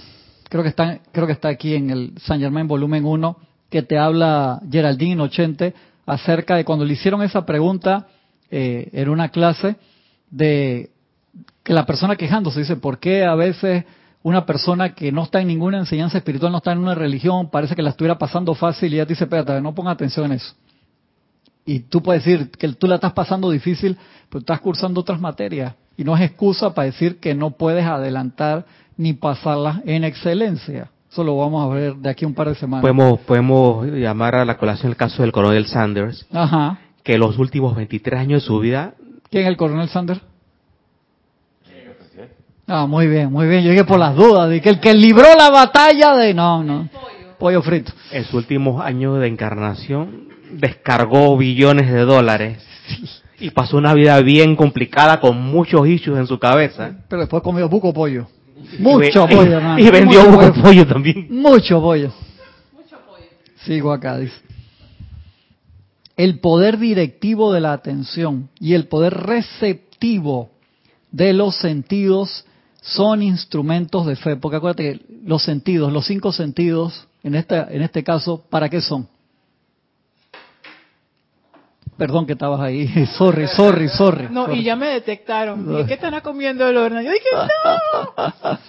creo que está, creo que está aquí en el San Germain volumen 1, que te habla Geraldine Ochente acerca de cuando le hicieron esa pregunta eh, en una clase de que la persona quejándose dice, ¿por qué a veces una persona que no está en ninguna enseñanza espiritual, no está en una religión, parece que la estuviera pasando fácil y ella dice, espérate, no ponga atención en eso? Y tú puedes decir que tú la estás pasando difícil, pero estás cursando otras materias. Y no es excusa para decir que no puedes adelantar ni pasarlas en excelencia. Eso lo vamos a ver de aquí a un par de semanas. Podemos, podemos llamar a la colación el caso del coronel Sanders, Ajá. que los últimos 23 años de su vida... ¿Quién es el coronel Sanders? Ah, muy bien, muy bien. Yo llegué por las dudas de que el que libró la batalla de... No, no. Pollo frito. En sus últimos años de encarnación descargó billones de dólares y pasó una vida bien complicada con muchos issues en su cabeza. Pero después comió buco pollo. Mucho pollo, hermano. Y vendió buco pollo. también. Mucho pollo. Mucho pollo. Sigo acá, dice. El poder directivo de la atención y el poder receptivo de los sentidos son instrumentos de fe. Porque acuérdate que los sentidos, los cinco sentidos, en, esta, en este caso, ¿para qué son? Perdón que estabas ahí. Sorry, sorry, sorry. No, y ya me detectaron. Dije, ¿qué están comiendo el horno? Yo dije, no.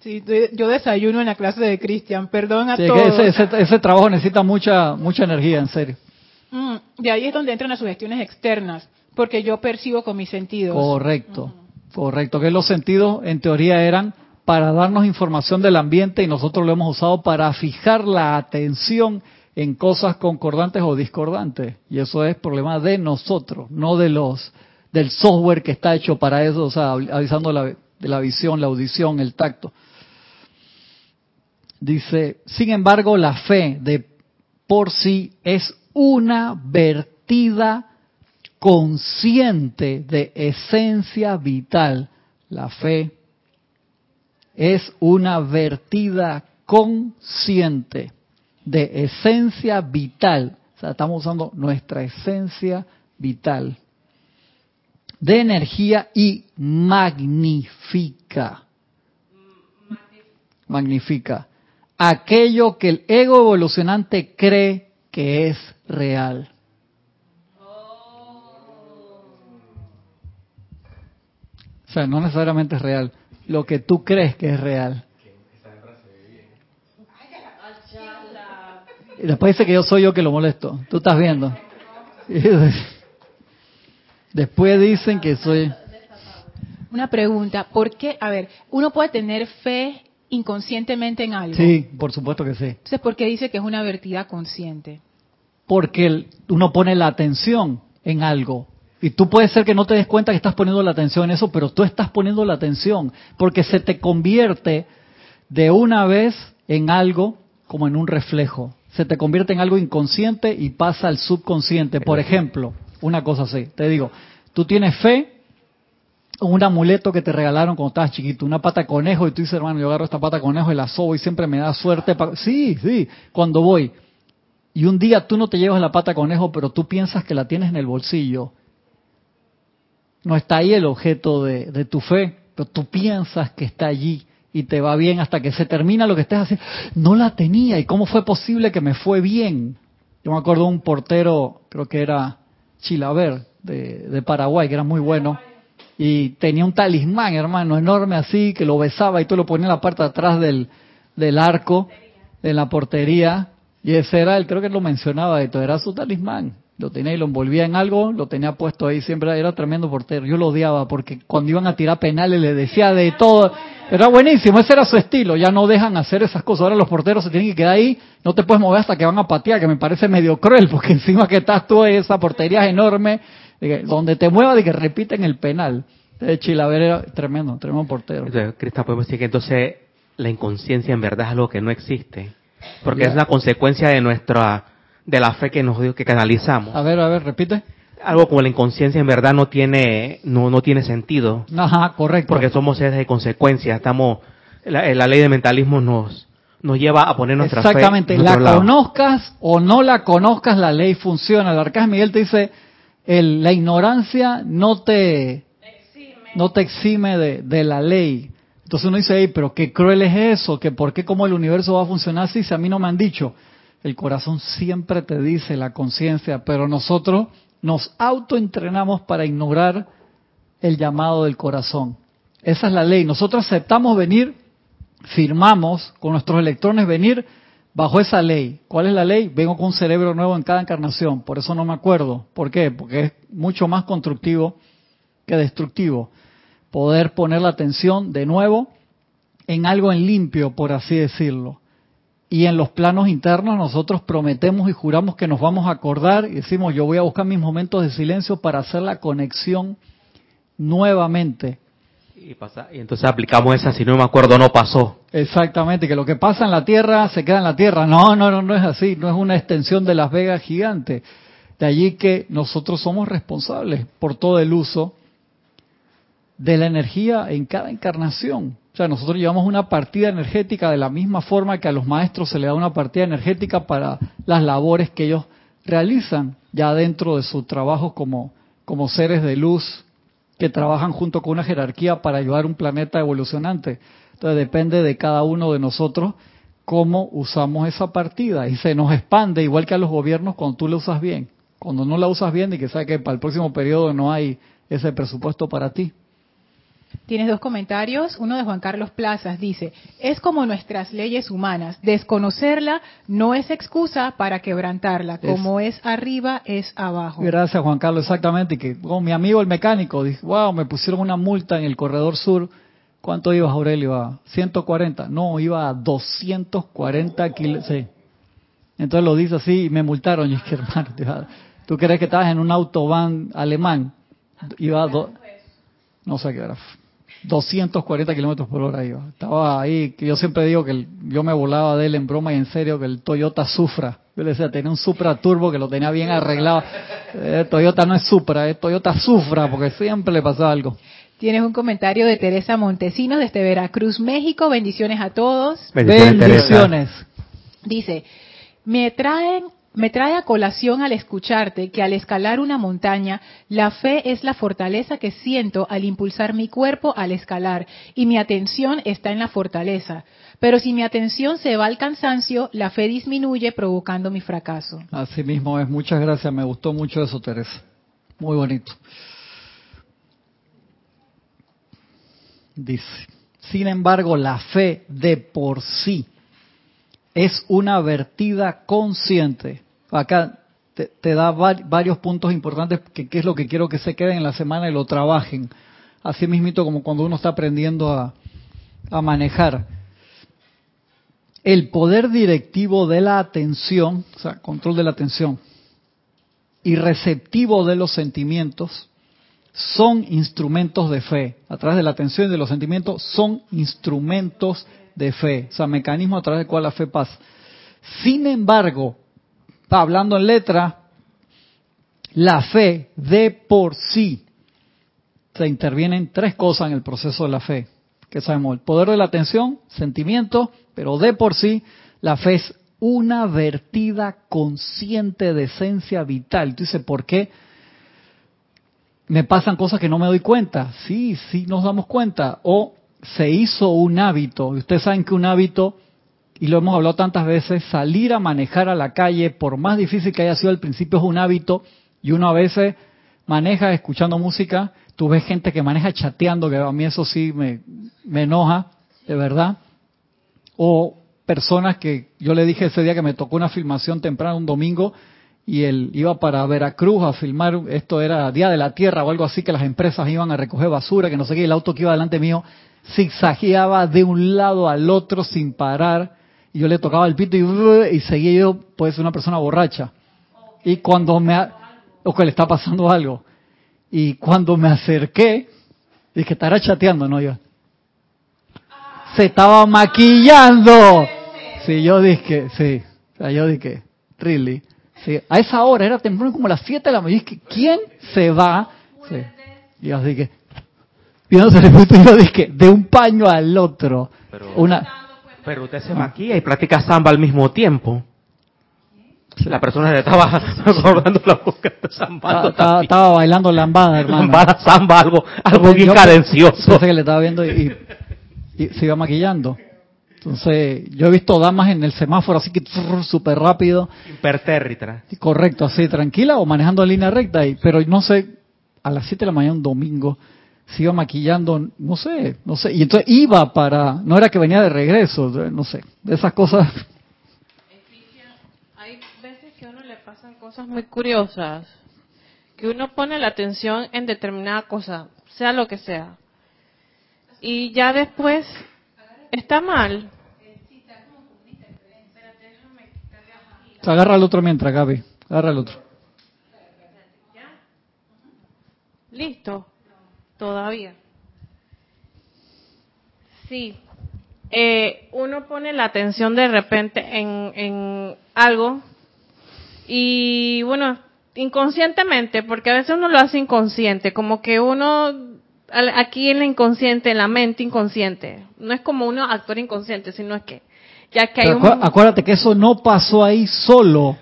Sí, yo desayuno en la clase de Cristian. Perdón a todos. ese, ese, trabajo necesita mucha mucha energía, en serio. Mm, de ahí es donde entran las sugestiones externas, porque yo percibo con mis sentidos. Correcto, correcto. Que los sentidos, en teoría, eran para darnos información del ambiente y nosotros lo hemos usado para fijar la atención en cosas concordantes o discordantes. Y eso es problema de nosotros, no de los del software que está hecho para eso, o sea, avisando la, de la visión, la audición, el tacto. Dice, sin embargo, la fe de por sí es una vertida consciente de esencia vital. La fe es una vertida consciente de esencia vital. O sea, estamos usando nuestra esencia vital de energía y magnifica. Magnifica aquello que el ego evolucionante cree que es real. O sea, no necesariamente es real, lo que tú crees que es real. Y después dice que yo soy yo que lo molesto. Tú estás viendo. Después dicen que soy... Una pregunta, ¿por qué? A ver, uno puede tener fe inconscientemente en algo. Sí, por supuesto que sí. Entonces, ¿por qué dice que es una vertida consciente? Porque uno pone la atención en algo. Y tú puedes ser que no te des cuenta que estás poniendo la atención en eso, pero tú estás poniendo la atención porque se te convierte de una vez en algo como en un reflejo. Se te convierte en algo inconsciente y pasa al subconsciente. Por ejemplo, una cosa así, te digo, tú tienes fe un amuleto que te regalaron cuando estabas chiquito, una pata de conejo, y tú dices, hermano, yo agarro esta pata de conejo y la sobo y siempre me da suerte. Sí, sí, cuando voy. Y un día tú no te llevas la pata de conejo, pero tú piensas que la tienes en el bolsillo. No está ahí el objeto de, de tu fe, pero tú piensas que está allí y te va bien hasta que se termina lo que estés haciendo. No la tenía, ¿y cómo fue posible que me fue bien? Yo me acuerdo de un portero, creo que era Chilaver, de, Paraguay, que era muy bueno y tenía un talismán, hermano, enorme así, que lo besaba y tú lo ponías en la parte de atrás del, del arco, de la portería, y ese era él, creo que lo mencionaba, esto era su talismán. Lo tenía y lo envolvía en algo, lo tenía puesto ahí, siempre era tremendo portero. Yo lo odiaba porque cuando iban a tirar penales le decía de todo. Era buenísimo, ese era su estilo. Ya no dejan hacer esas cosas. Ahora los porteros se tienen que quedar ahí, no te puedes mover hasta que van a patear, que me parece medio cruel, porque encima que estás tú, esa portería es enorme, donde te muevas de que repiten el penal. De Chilaver era tremendo, tremendo portero. Cristian, podemos decir que entonces la inconsciencia en verdad es algo que no existe, porque es una consecuencia de nuestra, de la fe que nos que canalizamos. A ver, a ver, repite. Algo como la inconsciencia en verdad no tiene, no, no tiene sentido. Ajá, correcto. Porque somos seres de consecuencia, estamos, la, la ley de mentalismo nos, nos lleva a poner nuestra Exactamente, la conozcas o no la conozcas, la ley funciona. El arcángel Miguel te dice, el, la ignorancia no te, no te exime de, de, la ley. Entonces uno dice, pero qué cruel es eso, que por qué cómo el universo va a funcionar así si a mí no me han dicho. El corazón siempre te dice la conciencia, pero nosotros nos autoentrenamos para ignorar el llamado del corazón. Esa es la ley. Nosotros aceptamos venir, firmamos con nuestros electrones venir bajo esa ley. ¿Cuál es la ley? Vengo con un cerebro nuevo en cada encarnación. Por eso no me acuerdo. ¿Por qué? Porque es mucho más constructivo que destructivo. Poder poner la atención de nuevo en algo en limpio, por así decirlo. Y en los planos internos nosotros prometemos y juramos que nos vamos a acordar y decimos, yo voy a buscar mis momentos de silencio para hacer la conexión nuevamente y, pasa, y entonces aplicamos esa, si no me acuerdo, no pasó. Exactamente, que lo que pasa en la Tierra se queda en la Tierra. No, no, no, no es así, no es una extensión de Las Vegas gigante. De allí que nosotros somos responsables por todo el uso de la energía en cada encarnación. O sea, nosotros llevamos una partida energética de la misma forma que a los maestros se le da una partida energética para las labores que ellos realizan ya dentro de su trabajo como, como seres de luz que trabajan junto con una jerarquía para ayudar a un planeta evolucionante. Entonces depende de cada uno de nosotros cómo usamos esa partida y se nos expande igual que a los gobiernos cuando tú la usas bien. Cuando no la usas bien y que sabes que para el próximo periodo no hay ese presupuesto para ti. Tienes dos comentarios. Uno de Juan Carlos Plazas dice, es como nuestras leyes humanas. Desconocerla no es excusa para quebrantarla. Como es, arriba, es abajo. Gracias Juan Carlos, exactamente. que mi amigo el mecánico dice, wow, me pusieron una multa en el corredor sur. ¿Cuánto ibas, Aurelio? ¿A 140? No, iba a 240 kilos. Sí. Entonces lo dice así y me multaron. Y es que, hermano, ¿tú crees que estabas en un autobahn alemán? Iba a... Do... No sé qué era 240 kilómetros por hora iba. Estaba ahí, que yo siempre digo que yo me volaba de él en broma y en serio, que el Toyota Supra. Yo le decía, tenía un Supra Turbo que lo tenía bien arreglado. Eh, Toyota no es Supra, es Toyota Sufra, porque siempre le pasaba algo. Tienes un comentario de Teresa Montesinos desde Veracruz, México. Bendiciones a todos. Bendiciones. Dice, me traen me trae a colación al escucharte que al escalar una montaña, la fe es la fortaleza que siento al impulsar mi cuerpo al escalar y mi atención está en la fortaleza. Pero si mi atención se va al cansancio, la fe disminuye provocando mi fracaso. Así mismo es. Muchas gracias. Me gustó mucho eso, Teresa. Muy bonito. Dice, sin embargo, la fe de por sí es una vertida consciente. Acá te, da varios puntos importantes que, es lo que quiero que se queden en la semana y lo trabajen. Así mismito como cuando uno está aprendiendo a, manejar. El poder directivo de la atención, o sea, control de la atención, y receptivo de los sentimientos, son instrumentos de fe. A través de la atención y de los sentimientos son instrumentos de fe, o sea, mecanismo a través del cual la fe pasa. Sin embargo, hablando en letra, la fe de por sí, se intervienen tres cosas en el proceso de la fe, que sabemos, el poder de la atención, sentimiento, pero de por sí, la fe es una vertida consciente de esencia vital. Tú dices, ¿por qué? Me pasan cosas que no me doy cuenta. Sí, sí nos damos cuenta. O se hizo un hábito. Y ustedes saben que un hábito, y lo hemos hablado tantas veces, salir a manejar a la calle, por más difícil que haya sido al principio, es un hábito. Y uno a veces maneja escuchando música. Tú ves gente que maneja chateando, que a mí eso sí me, me enoja, de verdad. O personas que yo le dije ese día que me tocó una filmación temprana un domingo y él iba para Veracruz a filmar, esto era Día de la Tierra o algo así, que las empresas iban a recoger basura, que no sé qué, el auto que iba delante mío zigzagueaba de un lado al otro sin parar. Y yo le tocaba el pito y, y seguía yo, pues, una persona borracha. Y cuando me... O que le está pasando algo. Y cuando me acerqué, dije, estará chateando, ¿no? Yo. Se estaba maquillando. Sí, yo dije, sí. O sea, yo dije, really. Sí, a esa hora, era temprano como las 7 de la mañana. ¿quién se va? Sí. Y yo dije, el futuro dije, de un paño al otro. Pero, una... pero usted se maquilla y practica samba al mismo tiempo. La persona le estaba acordando la boca samba. Estaba, estaba, bailando lambada, hermano. Lambada, samba, algo, algo bien cadencioso. que le estaba viendo y, y, se iba maquillando. Entonces, yo he visto damas en el semáforo así que súper rápido. Impertérrita. Correcto, así, tranquila o manejando en línea recta. Y, pero no sé, a las 7 de la mañana un domingo, se iba maquillando, no sé, no sé, y entonces iba para, no era que venía de regreso, no sé, de esas cosas. Hay veces que a uno le pasan cosas muy curiosas, que uno pone la atención en determinada cosa, sea lo que sea, y ya después está mal. Agarra al otro mientras, Gaby, agarra al otro. Listo. Todavía. Sí. Eh, uno pone la atención de repente en, en algo y bueno, inconscientemente, porque a veces uno lo hace inconsciente, como que uno aquí en la inconsciente, en la mente inconsciente, no es como uno actor inconsciente, sino es que ya que hay un... Acuérdate que eso no pasó ahí solo.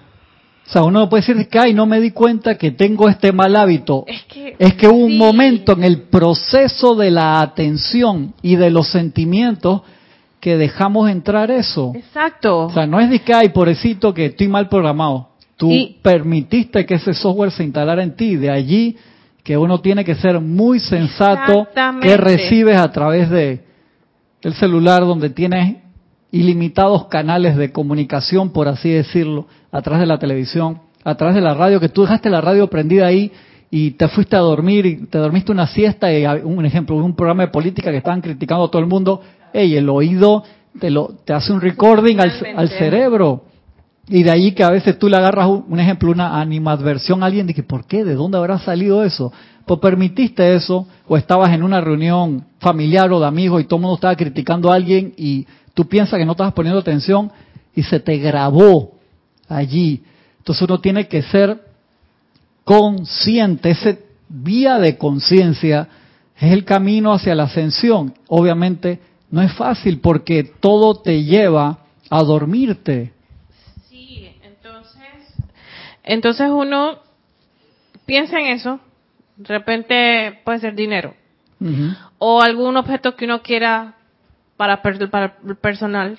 O sea, uno puede decir que, ay, no me di cuenta que tengo este mal hábito. Es que, es que hubo un momento en el proceso de la atención y de los sentimientos que dejamos entrar eso. Exacto. O sea, no es de que, ay, pobrecito, que estoy mal programado. Tú permitiste que ese software se instalara en ti. De allí que uno tiene que ser muy sensato que recibes a través de el celular donde tienes ilimitados canales de comunicación, por así decirlo, a través de la televisión, a través de la radio, que tú dejaste la radio prendida ahí y te fuiste a dormir y te dormiste una siesta y un ejemplo, un programa de política que estaban criticando a todo el mundo, hey, el oído te, lo, te hace un recording al, cerebro. Y de ahí que a veces tú le agarras un, ejemplo, una animadversión a alguien de que, ¿por qué? ¿De dónde habrá salido eso? pues permitiste eso, o estabas en una reunión familiar o de amigos y todo el mundo estaba criticando a alguien y tú piensas que no estabas poniendo atención y se te grabó allí. Entonces uno tiene que ser consciente, ese vía de conciencia es el camino hacia la ascensión. Obviamente no es fácil porque todo te lleva a dormirte. Sí, entonces, entonces uno piensa en eso, de repente puede ser dinero o algún objeto que uno quiera para, para el personal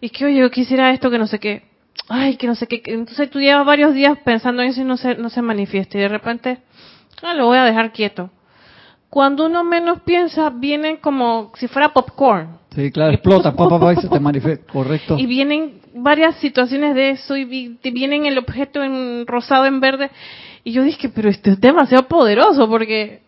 y que oye yo quisiera esto que no sé qué, ay que no sé qué, entonces tú llevas varios días pensando en eso y no se no se manifiesta y de repente ah, lo voy a dejar quieto cuando uno menos piensa, vienen como si fuera popcorn. Sí, claro, explota, papá, y se te manifiesta, correcto. Y vienen varias situaciones de eso, y te vienen el objeto en rosado, en verde, y yo dije, pero esto es demasiado poderoso, porque...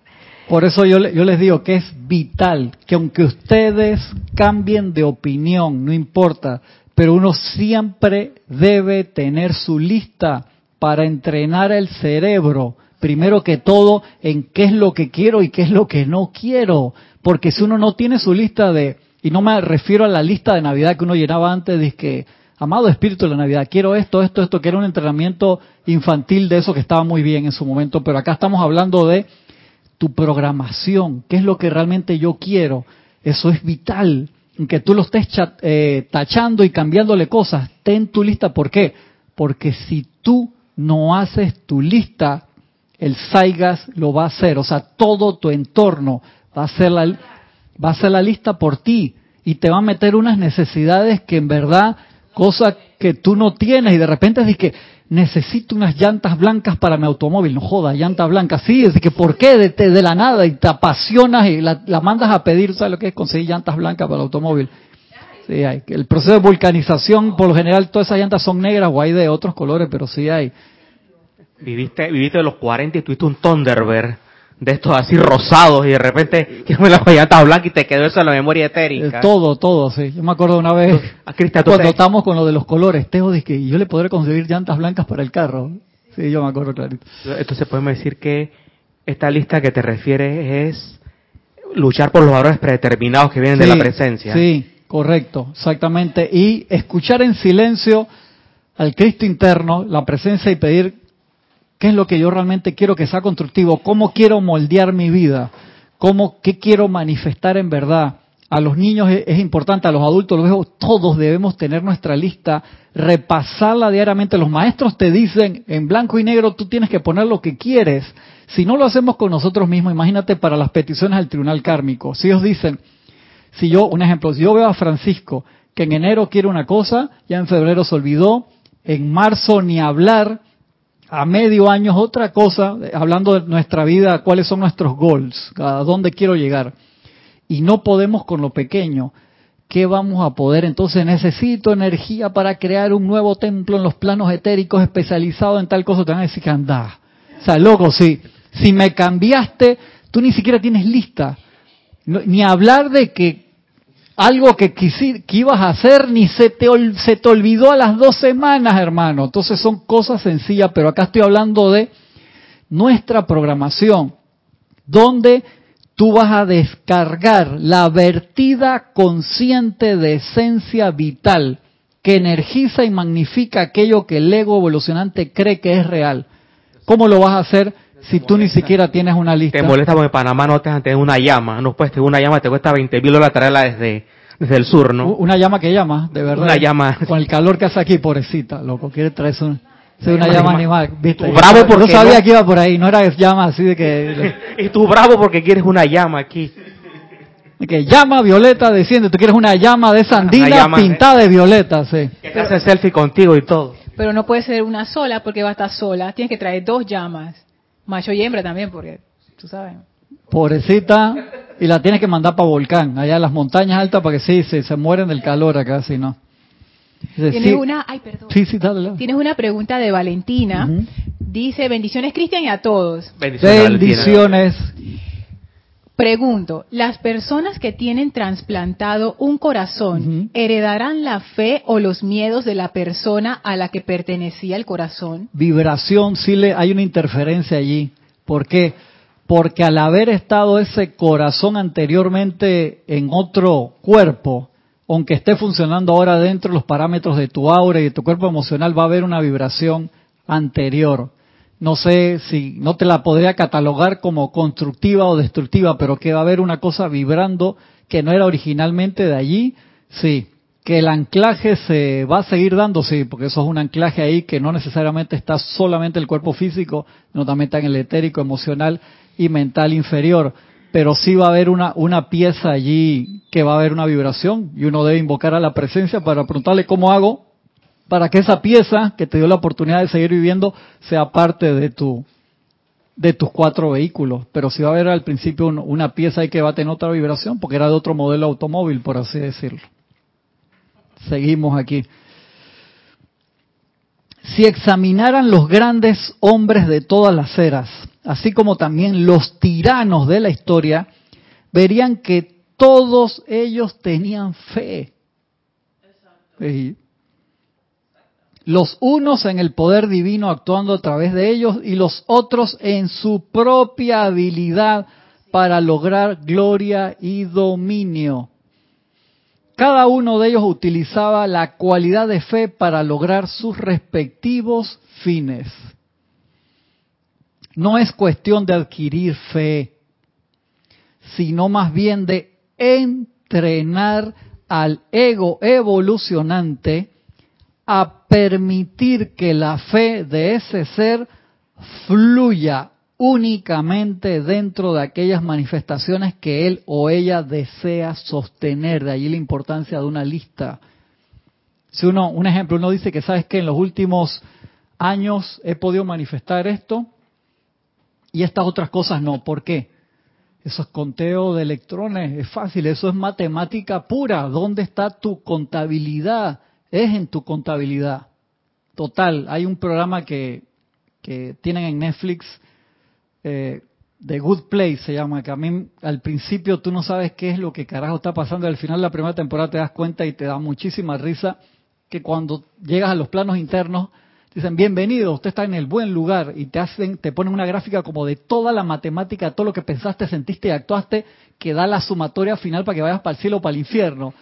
Por eso yo, yo les digo que es vital, que aunque ustedes cambien de opinión, no importa, pero uno siempre debe tener su lista para entrenar el cerebro primero que todo en qué es lo que quiero y qué es lo que no quiero. Porque si uno no tiene su lista de, y no me refiero a la lista de Navidad que uno llenaba antes, de que, amado espíritu de la Navidad, quiero esto, esto, esto, que era un entrenamiento infantil de eso que estaba muy bien en su momento, pero acá estamos hablando de tu programación, qué es lo que realmente yo quiero. Eso es vital, que tú lo estés eh, tachando y cambiándole cosas, ten tu lista. ¿Por qué? Porque si tú no haces tu lista, el Saigas lo va a hacer, o sea, todo tu entorno va a hacer la, va a hacer la lista por ti y te va a meter unas necesidades que en verdad, cosas que tú no tienes y de repente es de que necesito unas llantas blancas para mi automóvil, no joda, llantas blancas, sí, es que ¿por qué? De, de, la nada y te apasionas y la, la, mandas a pedir, ¿sabes lo que es conseguir llantas blancas para el automóvil? Sí hay. El proceso de vulcanización, por lo general, todas esas llantas son negras o hay de otros colores, pero sí hay. Viviste, viviste de los 40 y tuviste un Thunderbird de estos así rosados y de repente me la llantas blanca y te quedó eso en la memoria etérica. Eh, todo, todo, sí. Yo me acuerdo una vez cuando estamos con lo de los colores, Teo dice que yo le podré conseguir llantas blancas para el carro. Sí, yo me acuerdo clarito. Entonces podemos decir que esta lista que te refieres es luchar por los valores predeterminados que vienen de la presencia. Sí, correcto, exactamente. Y escuchar en silencio al Cristo interno, la presencia y pedir ¿Qué es lo que yo realmente quiero que sea constructivo? ¿Cómo quiero moldear mi vida? ¿Cómo, ¿Qué quiero manifestar en verdad? A los niños es, importante, a los adultos, los todos debemos tener nuestra lista, repasarla diariamente. Los maestros te dicen en blanco y negro, tú tienes que poner lo que quieres. Si no lo hacemos con nosotros mismos, imagínate para las peticiones al tribunal kármico. Si ellos dicen, si yo, un ejemplo, si yo veo a Francisco que en enero quiere una cosa, ya en febrero se olvidó, en marzo ni hablar, a medio año otra cosa, hablando de nuestra vida, cuáles son nuestros goals, a dónde quiero llegar. Y no podemos con lo pequeño. ¿Qué vamos a poder? Entonces necesito energía para crear un nuevo templo en los planos etéricos especializado en tal cosa. Te van a decir que anda. O sea, loco, si, si me cambiaste, tú ni siquiera tienes lista. ni hablar de que algo que, que ibas a hacer ni se te, se te olvidó a las dos semanas, hermano. Entonces son cosas sencillas, pero acá estoy hablando de nuestra programación, donde tú vas a descargar la vertida consciente de esencia vital que energiza y magnifica aquello que el ego evolucionante cree que es real. ¿Cómo lo vas a hacer? Si tú ni siquiera tienes una lista. Te molesta porque en Panamá no te tener una llama, no puedes tener una llama, te cuesta 20 mil dólares traerla desde, desde el sur, ¿no? Una llama que llama, de verdad. Una llama. Con el calor que hace aquí, pobrecita, loco, quiere traerse una, una llama animal, ¿viste? bravo porque no sabía que iba por ahí, no era llama así de que... y tú bravo porque quieres una llama aquí. De que llama violeta desciende, tú quieres una llama de sandina pintada de violeta, sí. Que te hace selfie contigo y todo. Pero no puede ser una sola porque va a estar sola, tienes que traer dos llamas. Macho y hembra también, porque tú sabes. Pobrecita, y la tienes que mandar para Volcán, allá en las montañas altas, para que sí, se, se mueren del calor acá, si no. Tienes una, ay, perdón. Sí, sí, dale, Tienes una pregunta de Valentina. Dice, bendiciones Cristian y a todos. Bendiciones. bendiciones. Pregunto, ¿las personas que tienen trasplantado un corazón heredarán la fe o los miedos de la persona a la que pertenecía el corazón? Vibración, sí le, hay una interferencia allí. ¿Por qué? porque al haber estado ese corazón anteriormente en otro cuerpo, aunque esté funcionando ahora dentro de los parámetros de tu aura y de tu cuerpo emocional, va a haber una vibración anterior. No sé si no te la podría catalogar como constructiva o destructiva, pero que va a haber una cosa vibrando que no era originalmente de allí, sí. Que el anclaje se va a seguir dando, sí, porque eso es un anclaje ahí que no necesariamente está solamente en el cuerpo físico, sino también está en el etérico, emocional y mental inferior. Pero sí va a haber una, una pieza allí que va a haber una vibración y uno debe invocar a la presencia para preguntarle cómo hago para que esa pieza que te dio la oportunidad de seguir viviendo sea parte de tu de tus cuatro vehículos, pero si va a haber al principio una pieza ahí que va a tener otra vibración, porque era de otro modelo automóvil, por así decirlo. Seguimos aquí. Si examinaran los grandes hombres de todas las eras, así como también los tiranos de la historia, verían que todos ellos tenían fe. Los unos en el poder divino actuando a través de ellos y los otros en su propia habilidad para lograr gloria y dominio. Cada uno de ellos utilizaba la cualidad de fe para lograr sus respectivos fines. No es cuestión de adquirir fe, sino más bien de entrenar al ego evolucionante a permitir que la fe de ese ser fluya únicamente dentro de aquellas manifestaciones que él o ella desea sostener. De allí la importancia de una lista. Si uno, un ejemplo, uno dice que sabes que en los últimos años he podido manifestar esto y estas otras cosas no. ¿Por qué? Eso es conteo de electrones, es fácil, eso es matemática pura. ¿Dónde está tu contabilidad? Es en tu contabilidad. Total, hay un programa que, que tienen en Netflix eh, The Good Place se llama, que a mí al principio tú no sabes qué es lo que carajo está pasando, al final de la primera temporada te das cuenta y te da muchísima risa que cuando llegas a los planos internos dicen bienvenido, usted está en el buen lugar y te hacen, te ponen una gráfica como de toda la matemática, todo lo que pensaste, sentiste y actuaste, que da la sumatoria final para que vayas para el cielo o para el infierno.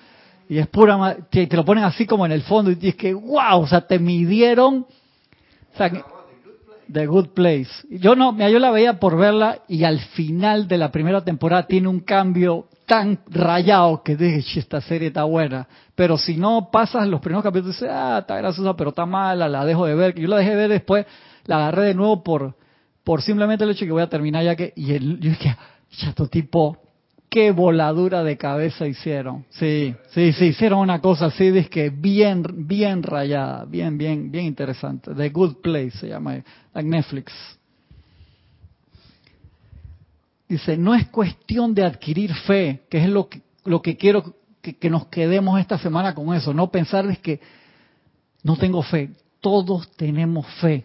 Y es pura, te, te lo ponen así como en el fondo y dices que wow, o sea, te midieron. O sea, The Good Place. Yo no, yo la veía por verla y al final de la primera temporada tiene un cambio tan rayado que dije, esta serie está buena. Pero si no pasas los primeros capítulos, dices, ah, está graciosa, pero está mala, la dejo de ver. Yo la dejé de ver después, la agarré de nuevo por, por simplemente el hecho de que voy a terminar ya que, y el, yo dije, chato tipo, qué voladura de cabeza hicieron. Sí, sí, sí, hicieron una cosa así, que bien, bien rayada, bien, bien, bien interesante. The Good Place se llama, en Netflix. Dice, no es cuestión de adquirir fe, que es lo que, lo que quiero que, que nos quedemos esta semana con eso, no pensar es que no tengo fe, todos tenemos fe.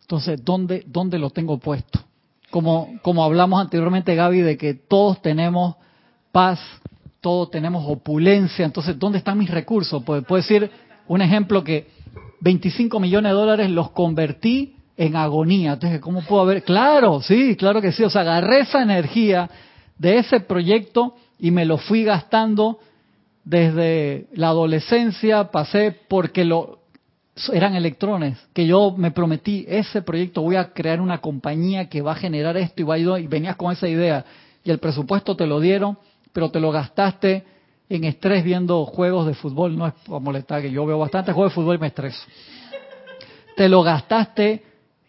Entonces, ¿dónde, dónde lo tengo puesto? Como, como hablamos anteriormente, Gaby, de que todos tenemos paz, todos tenemos opulencia, entonces, ¿dónde están mis recursos? Pues, puedo decir un ejemplo que 25 millones de dólares los convertí en agonía. Entonces, ¿cómo puedo haber? Claro, sí, claro que sí. O sea, agarré esa energía de ese proyecto y me lo fui gastando desde la adolescencia, pasé porque lo, eran electrones, que yo me prometí, ese proyecto voy a crear una compañía que va a generar esto y va a ir, y venías con esa idea y el presupuesto te lo dieron, pero te lo gastaste en estrés viendo juegos de fútbol, no es para molestar, que yo veo bastante juegos de fútbol y me estreso. Te lo gastaste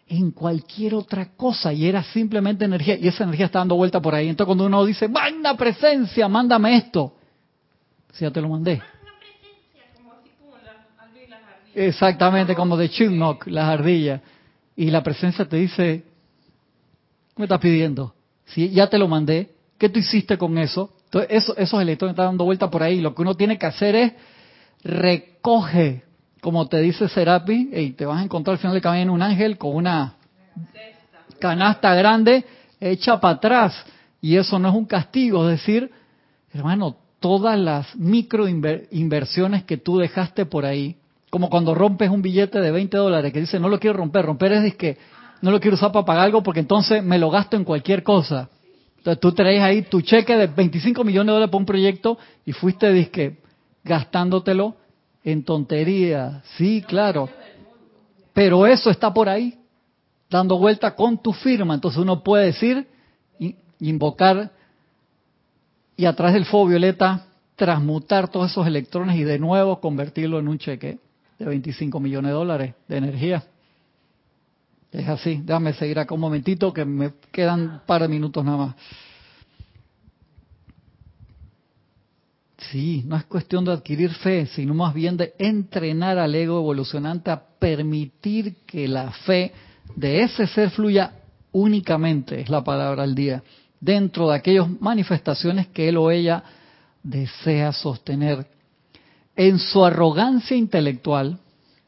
en cualquier otra cosa y era simplemente energía y esa energía está dando vuelta por ahí. Entonces cuando uno dice, manda presencia, mándame esto, si ya te lo mandé. Exactamente, como de Chimnok, las ardillas. Y la presencia te dice, ¿qué me estás pidiendo? Si ya te lo mandé, ¿qué tú hiciste con eso? Entonces, eso, esos electrones están dando vuelta por ahí. Lo que uno tiene que hacer es recoge, como te dice Serapi, y te vas a encontrar al final del camino un ángel con una canasta grande hecha para atrás. Y eso no es un castigo, es decir, hermano, todas las micro inversiones que tú dejaste por ahí, como cuando rompes un billete de 20 dólares que dice no lo quiero romper, romper es que no lo quiero usar para pagar algo porque entonces me lo gasto en cualquier cosa. Entonces tú traes ahí tu cheque de 25 millones de dólares para un proyecto y fuiste disque gastándotelo en tontería. Sí, claro. Pero eso está por ahí, dando vuelta con tu firma. Entonces uno puede decir, invocar y a través del fuego violeta transmutar todos esos electrones y de nuevo convertirlo en un cheque de 25 millones de dólares de energía. Es así. Déjame seguir acá un momentito que me quedan un par de minutos nada más. Sí, no es cuestión de adquirir fe, sino más bien de entrenar al ego evolucionante a permitir que la fe de ese ser fluya únicamente, es la palabra al día, dentro de aquellas manifestaciones que él o ella desea sostener. En su arrogancia intelectual,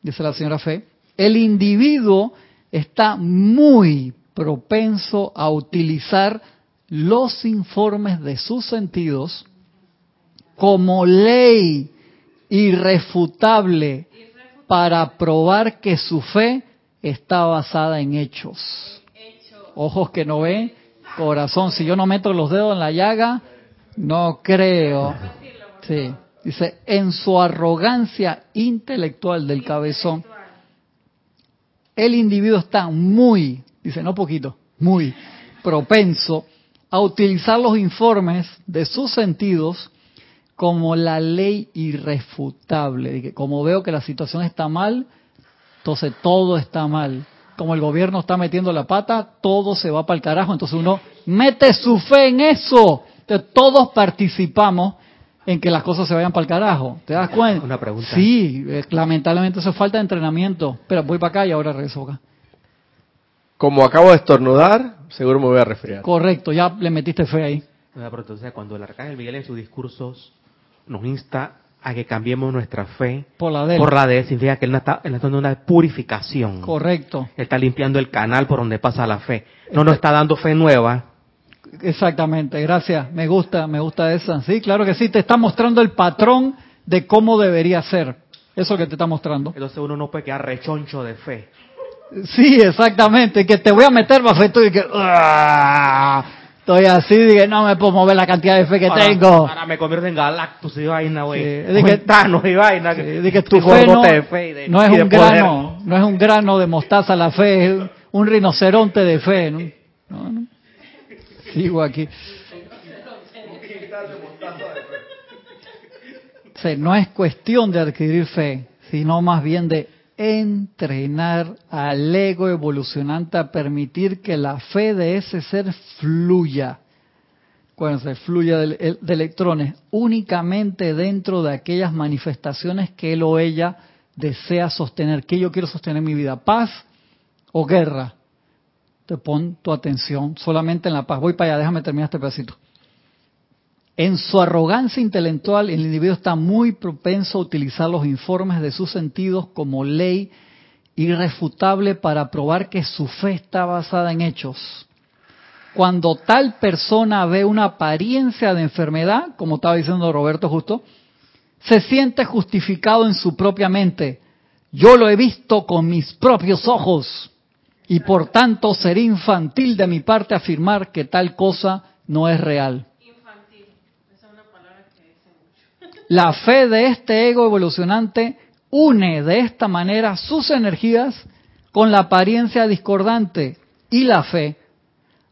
dice la señora Fe, el individuo está muy propenso a utilizar los informes de sus sentidos como ley irrefutable para probar que su fe está basada en hechos. Ojos que no ven, corazón. Si yo no meto los dedos en la llaga, no creo. Sí. Dice, en su arrogancia intelectual del cabezón, el individuo está muy, dice, no poquito, muy propenso a utilizar los informes de sus sentidos como la ley irrefutable. Como veo que la situación está mal, entonces todo está mal. Como el gobierno está metiendo la pata, todo se va para el carajo. Entonces uno mete su fe en eso. Entonces todos participamos en que las cosas se vayan para el carajo. ¿Te das cuenta? Una pregunta. Sí, eh, lamentablemente eso es falta de entrenamiento. Pero voy para acá y ahora regreso acá. Como acabo de estornudar, seguro me voy a resfriar. Correcto, ya le metiste fe ahí. Pero entonces cuando el arcángel Miguel en sus discursos nos insta a que cambiemos nuestra fe por la de él. por la de él, significa que él no está, él está dando una purificación. Correcto. Él está limpiando el canal por donde pasa la fe. No nos está dando fe nueva. Exactamente, gracias. Me gusta, me gusta esa. Sí, claro que sí, te está mostrando el patrón de cómo debería ser. Eso que te está mostrando. Entonces uno no puede quedar rechoncho de fe. Sí, exactamente, que te voy a meter bajo esto y que... ¡ah! Estoy así, dije, no me puedo mover la cantidad de fe que ahora, tengo. Ahora me convierto en Galactus y vaina, güey. Sí, dije, Thanos y vaina. Sí, dije, tu fe no, fe de, no es un grano, no es un grano de mostaza la fe, es un rinoceronte de fe. ¿no? No, no. Sigo aquí. No es cuestión de adquirir fe, sino más bien de entrenar al ego evolucionante a permitir que la fe de ese ser fluya. Cuando se fluya de, de electrones únicamente dentro de aquellas manifestaciones que él o ella desea sostener. ¿Qué yo quiero sostener en mi vida? ¿Paz o guerra? Te pon tu atención solamente en la paz. Voy para allá, déjame terminar este pedacito. En su arrogancia intelectual, el individuo está muy propenso a utilizar los informes de sus sentidos como ley irrefutable para probar que su fe está basada en hechos. Cuando tal persona ve una apariencia de enfermedad, como estaba diciendo Roberto justo, se siente justificado en su propia mente. Yo lo he visto con mis propios ojos y por tanto sería infantil de mi parte afirmar que tal cosa no es real. La fe de este ego evolucionante une de esta manera sus energías con la apariencia discordante y la fe,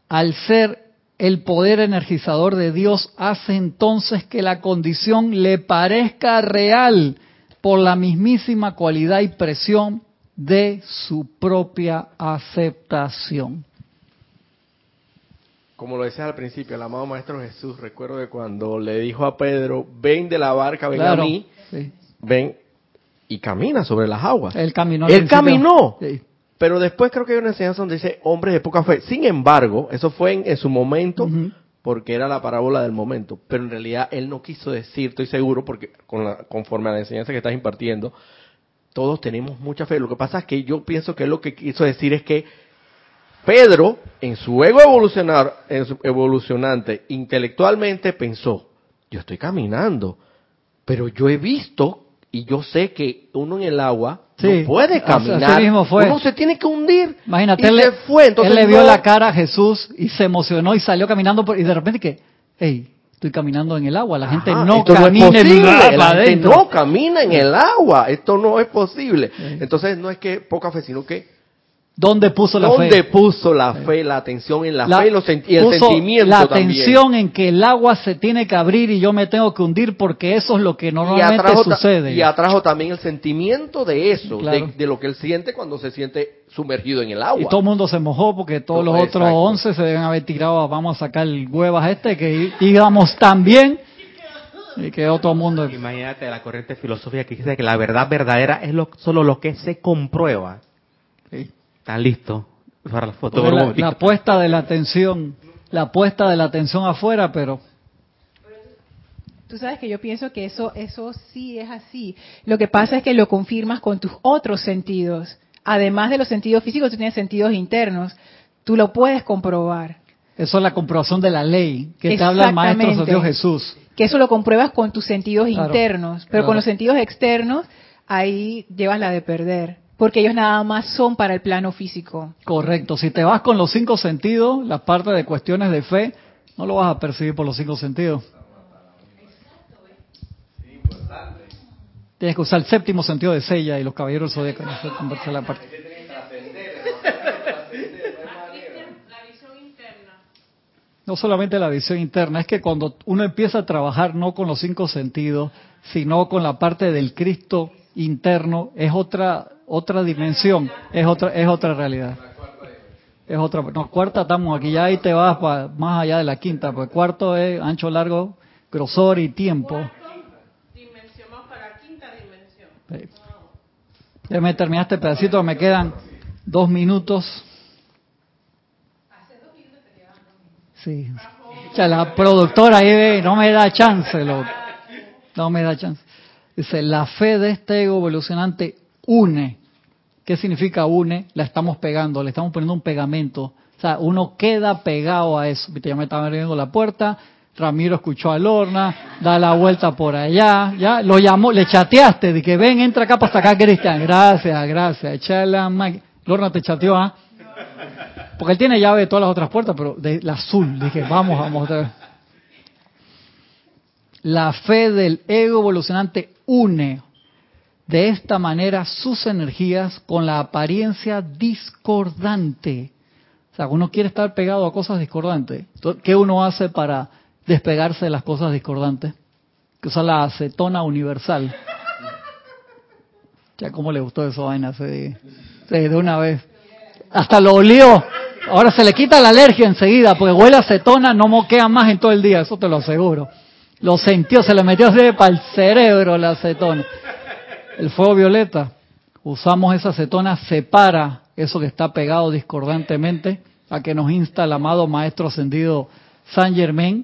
al ser el poder energizador de Dios, hace entonces que la condición le parezca real por la mismísima cualidad y presión de su propia aceptación. Como lo decía al principio, el amado Maestro Jesús, recuerdo que cuando le dijo a Pedro, ven de la barca, ven Claro, a mí, sí. ven y camina sobre las aguas. Él caminó. Él principio. caminó. Sí. Pero después creo que hay una enseñanza donde dice hombres de poca fe. Sin embargo, eso fue en, en su momento, porque era la parábola del momento. Pero en realidad él no quiso decir, estoy seguro, porque con la- conforme a la enseñanza que estás impartiendo, todos tenemos mucha fe. Lo que pasa es que yo pienso que lo que quiso decir es que Pedro, en su ego evolucionar, en su evolucionante, intelectualmente pensó, yo estoy caminando, pero yo he visto y yo sé que uno en el agua Sí, no puede caminar. así mismo fue. Uno se tiene que hundir. Imagínate, y él, se le- fue. Entonces él le vio no- la cara a Jesús y se emocionó y salió caminando por- y de repente que, hey, estoy caminando en el agua, la gente Ajá, no camina en el la agua gente no camina en el agua, esto no es posible. Entonces no es que poca fe, sino que ¿Dónde puso la ¿dónde fe? puso la fe, la atención en la, La- fe y, los sen- y el puso sentimiento la también? atención en que el agua se tiene que abrir y yo me tengo que hundir porque eso es lo que y normalmente atrajo, sucede. y atrajo también el sentimiento de eso, Claro. de, de lo que él siente cuando se siente sumergido en el agua. Y todo el mundo se mojó porque todos No, los otros exacto. 11 se deben haber tirado, vamos a sacar el huevas este, que íbamos tan bien y quedó todo el mundo. Imagínate la corriente filosófica que dice que la verdad verdadera es lo, solo lo que se comprueba. Sí. ¿Están listos? Para la foto. La, puesta de la atención, la puesta de la atención afuera, pero Tú sabes que yo pienso que eso, eso sí es así. Lo que pasa es que lo confirmas con tus otros sentidos. Además de los sentidos físicos, tú tienes sentidos internos. Tú lo puedes comprobar. eso es la comprobación de la ley que te habla el Maestro. Dios Jesús. Que eso lo compruebas con tus sentidos Claro, internos. Pero claro. con los sentidos externos, ahí llevas la de perder. Porque ellos nada más son para el plano físico. Correcto. Si te vas con los cinco sentidos, la parte de cuestiones de fe, no lo vas a percibir por los cinco sentidos. Tienes que usar el séptimo sentido de Sella y los caballeros del zodiaco. no la parte. No solamente la visión interna, es que cuando uno empieza a trabajar no con los cinco sentidos, sino con la parte del Cristo interno, es otra otra dimensión, es otra es otra realidad. Es otra, no, cuarta estamos aquí, ya ahí te vas pa- más allá de la quinta, pues cuarto es ancho, largo, grosor y tiempo. Dimensión, vamos para quinta dimensión. Sí. Ya me terminé este pedacito, me quedan dos minutos. Sí. Ya la productora ahí ve, no me da chance, loco. No me da chance. Dice, la fe de este ego evolucionante une. ¿Qué significa une? La estamos pegando, le estamos poniendo un pegamento. O sea, uno queda pegado a eso. Ya me estaba abriendo la puerta, Ramiro escuchó a Lorna, da la vuelta por allá, ya, lo llamó, le chateaste, de que ven, entra acá para acá, Cristian. Gracias, gracias, echala Mike. Lorna te chateó, ¿ah? Porque él tiene llave de todas las otras puertas, pero de la azul. Dije, vamos, vamos. otra. La fe del ego evolucionante une de esta manera sus energías con la apariencia discordante. O sea, uno quiere estar pegado a cosas discordantes. ¿Qué uno hace para despegarse de las cosas discordantes? Que usa la acetona universal. Ya, ¿cómo le gustó esa vaina? Sí, sí, de una vez. Hasta lo olió. Ahora se le quita la alergia enseguida, porque huele acetona, no moquea más en todo el día, eso te lo aseguro. Lo sintió, se le metió así para el cerebro la acetona. El fuego violeta, usamos esa acetona, separa eso que está pegado discordantemente a que nos insta el amado Maestro Ascendido San Germain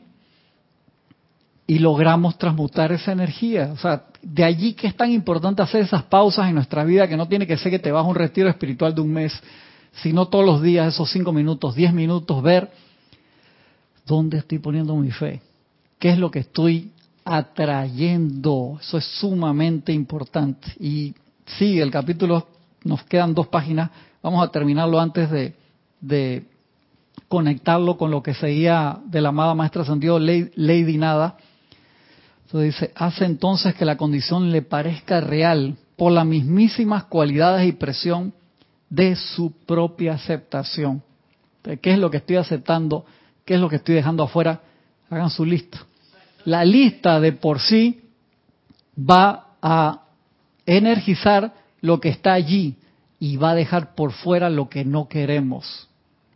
y logramos transmutar esa energía. O sea, de allí que es tan importante hacer esas pausas en nuestra vida, que no tiene que ser que te vas a un retiro espiritual de un mes, sino todos los días, esos cinco minutos, diez minutos, ver dónde estoy poniendo mi fe, qué es lo que estoy atrayendo. Eso es sumamente importante. Y sí, el capítulo, nos quedan dos páginas, vamos a terminarlo antes de, conectarlo con lo que seguía de la amada maestra Santiago Lady Nada. Entonces dice, hace entonces que la condición le parezca real por las mismísimas cualidades y presión de su propia aceptación. Entonces, ¿Qué es lo que estoy aceptando? ¿Qué es lo que estoy dejando afuera? Hagan su lista. La lista de por sí va a energizar lo que está allí y va a dejar por fuera lo que no queremos.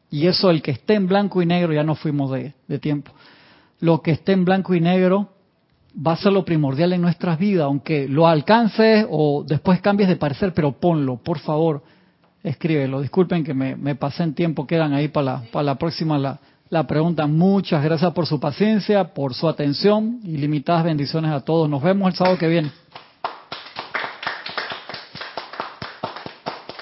Y eso, el que esté en blanco y negro, ya no fuimos de, tiempo. Lo que esté en blanco y negro va a ser lo primordial en nuestras vidas, aunque lo alcances o después cambies de parecer, pero ponlo, por favor, escríbelo. Disculpen que me, me pasé en tiempo, quedan ahí para la, para la próxima la, la pregunta. Muchas gracias por su paciencia, por su atención y limitadas bendiciones a todos. Nos vemos el sábado que viene.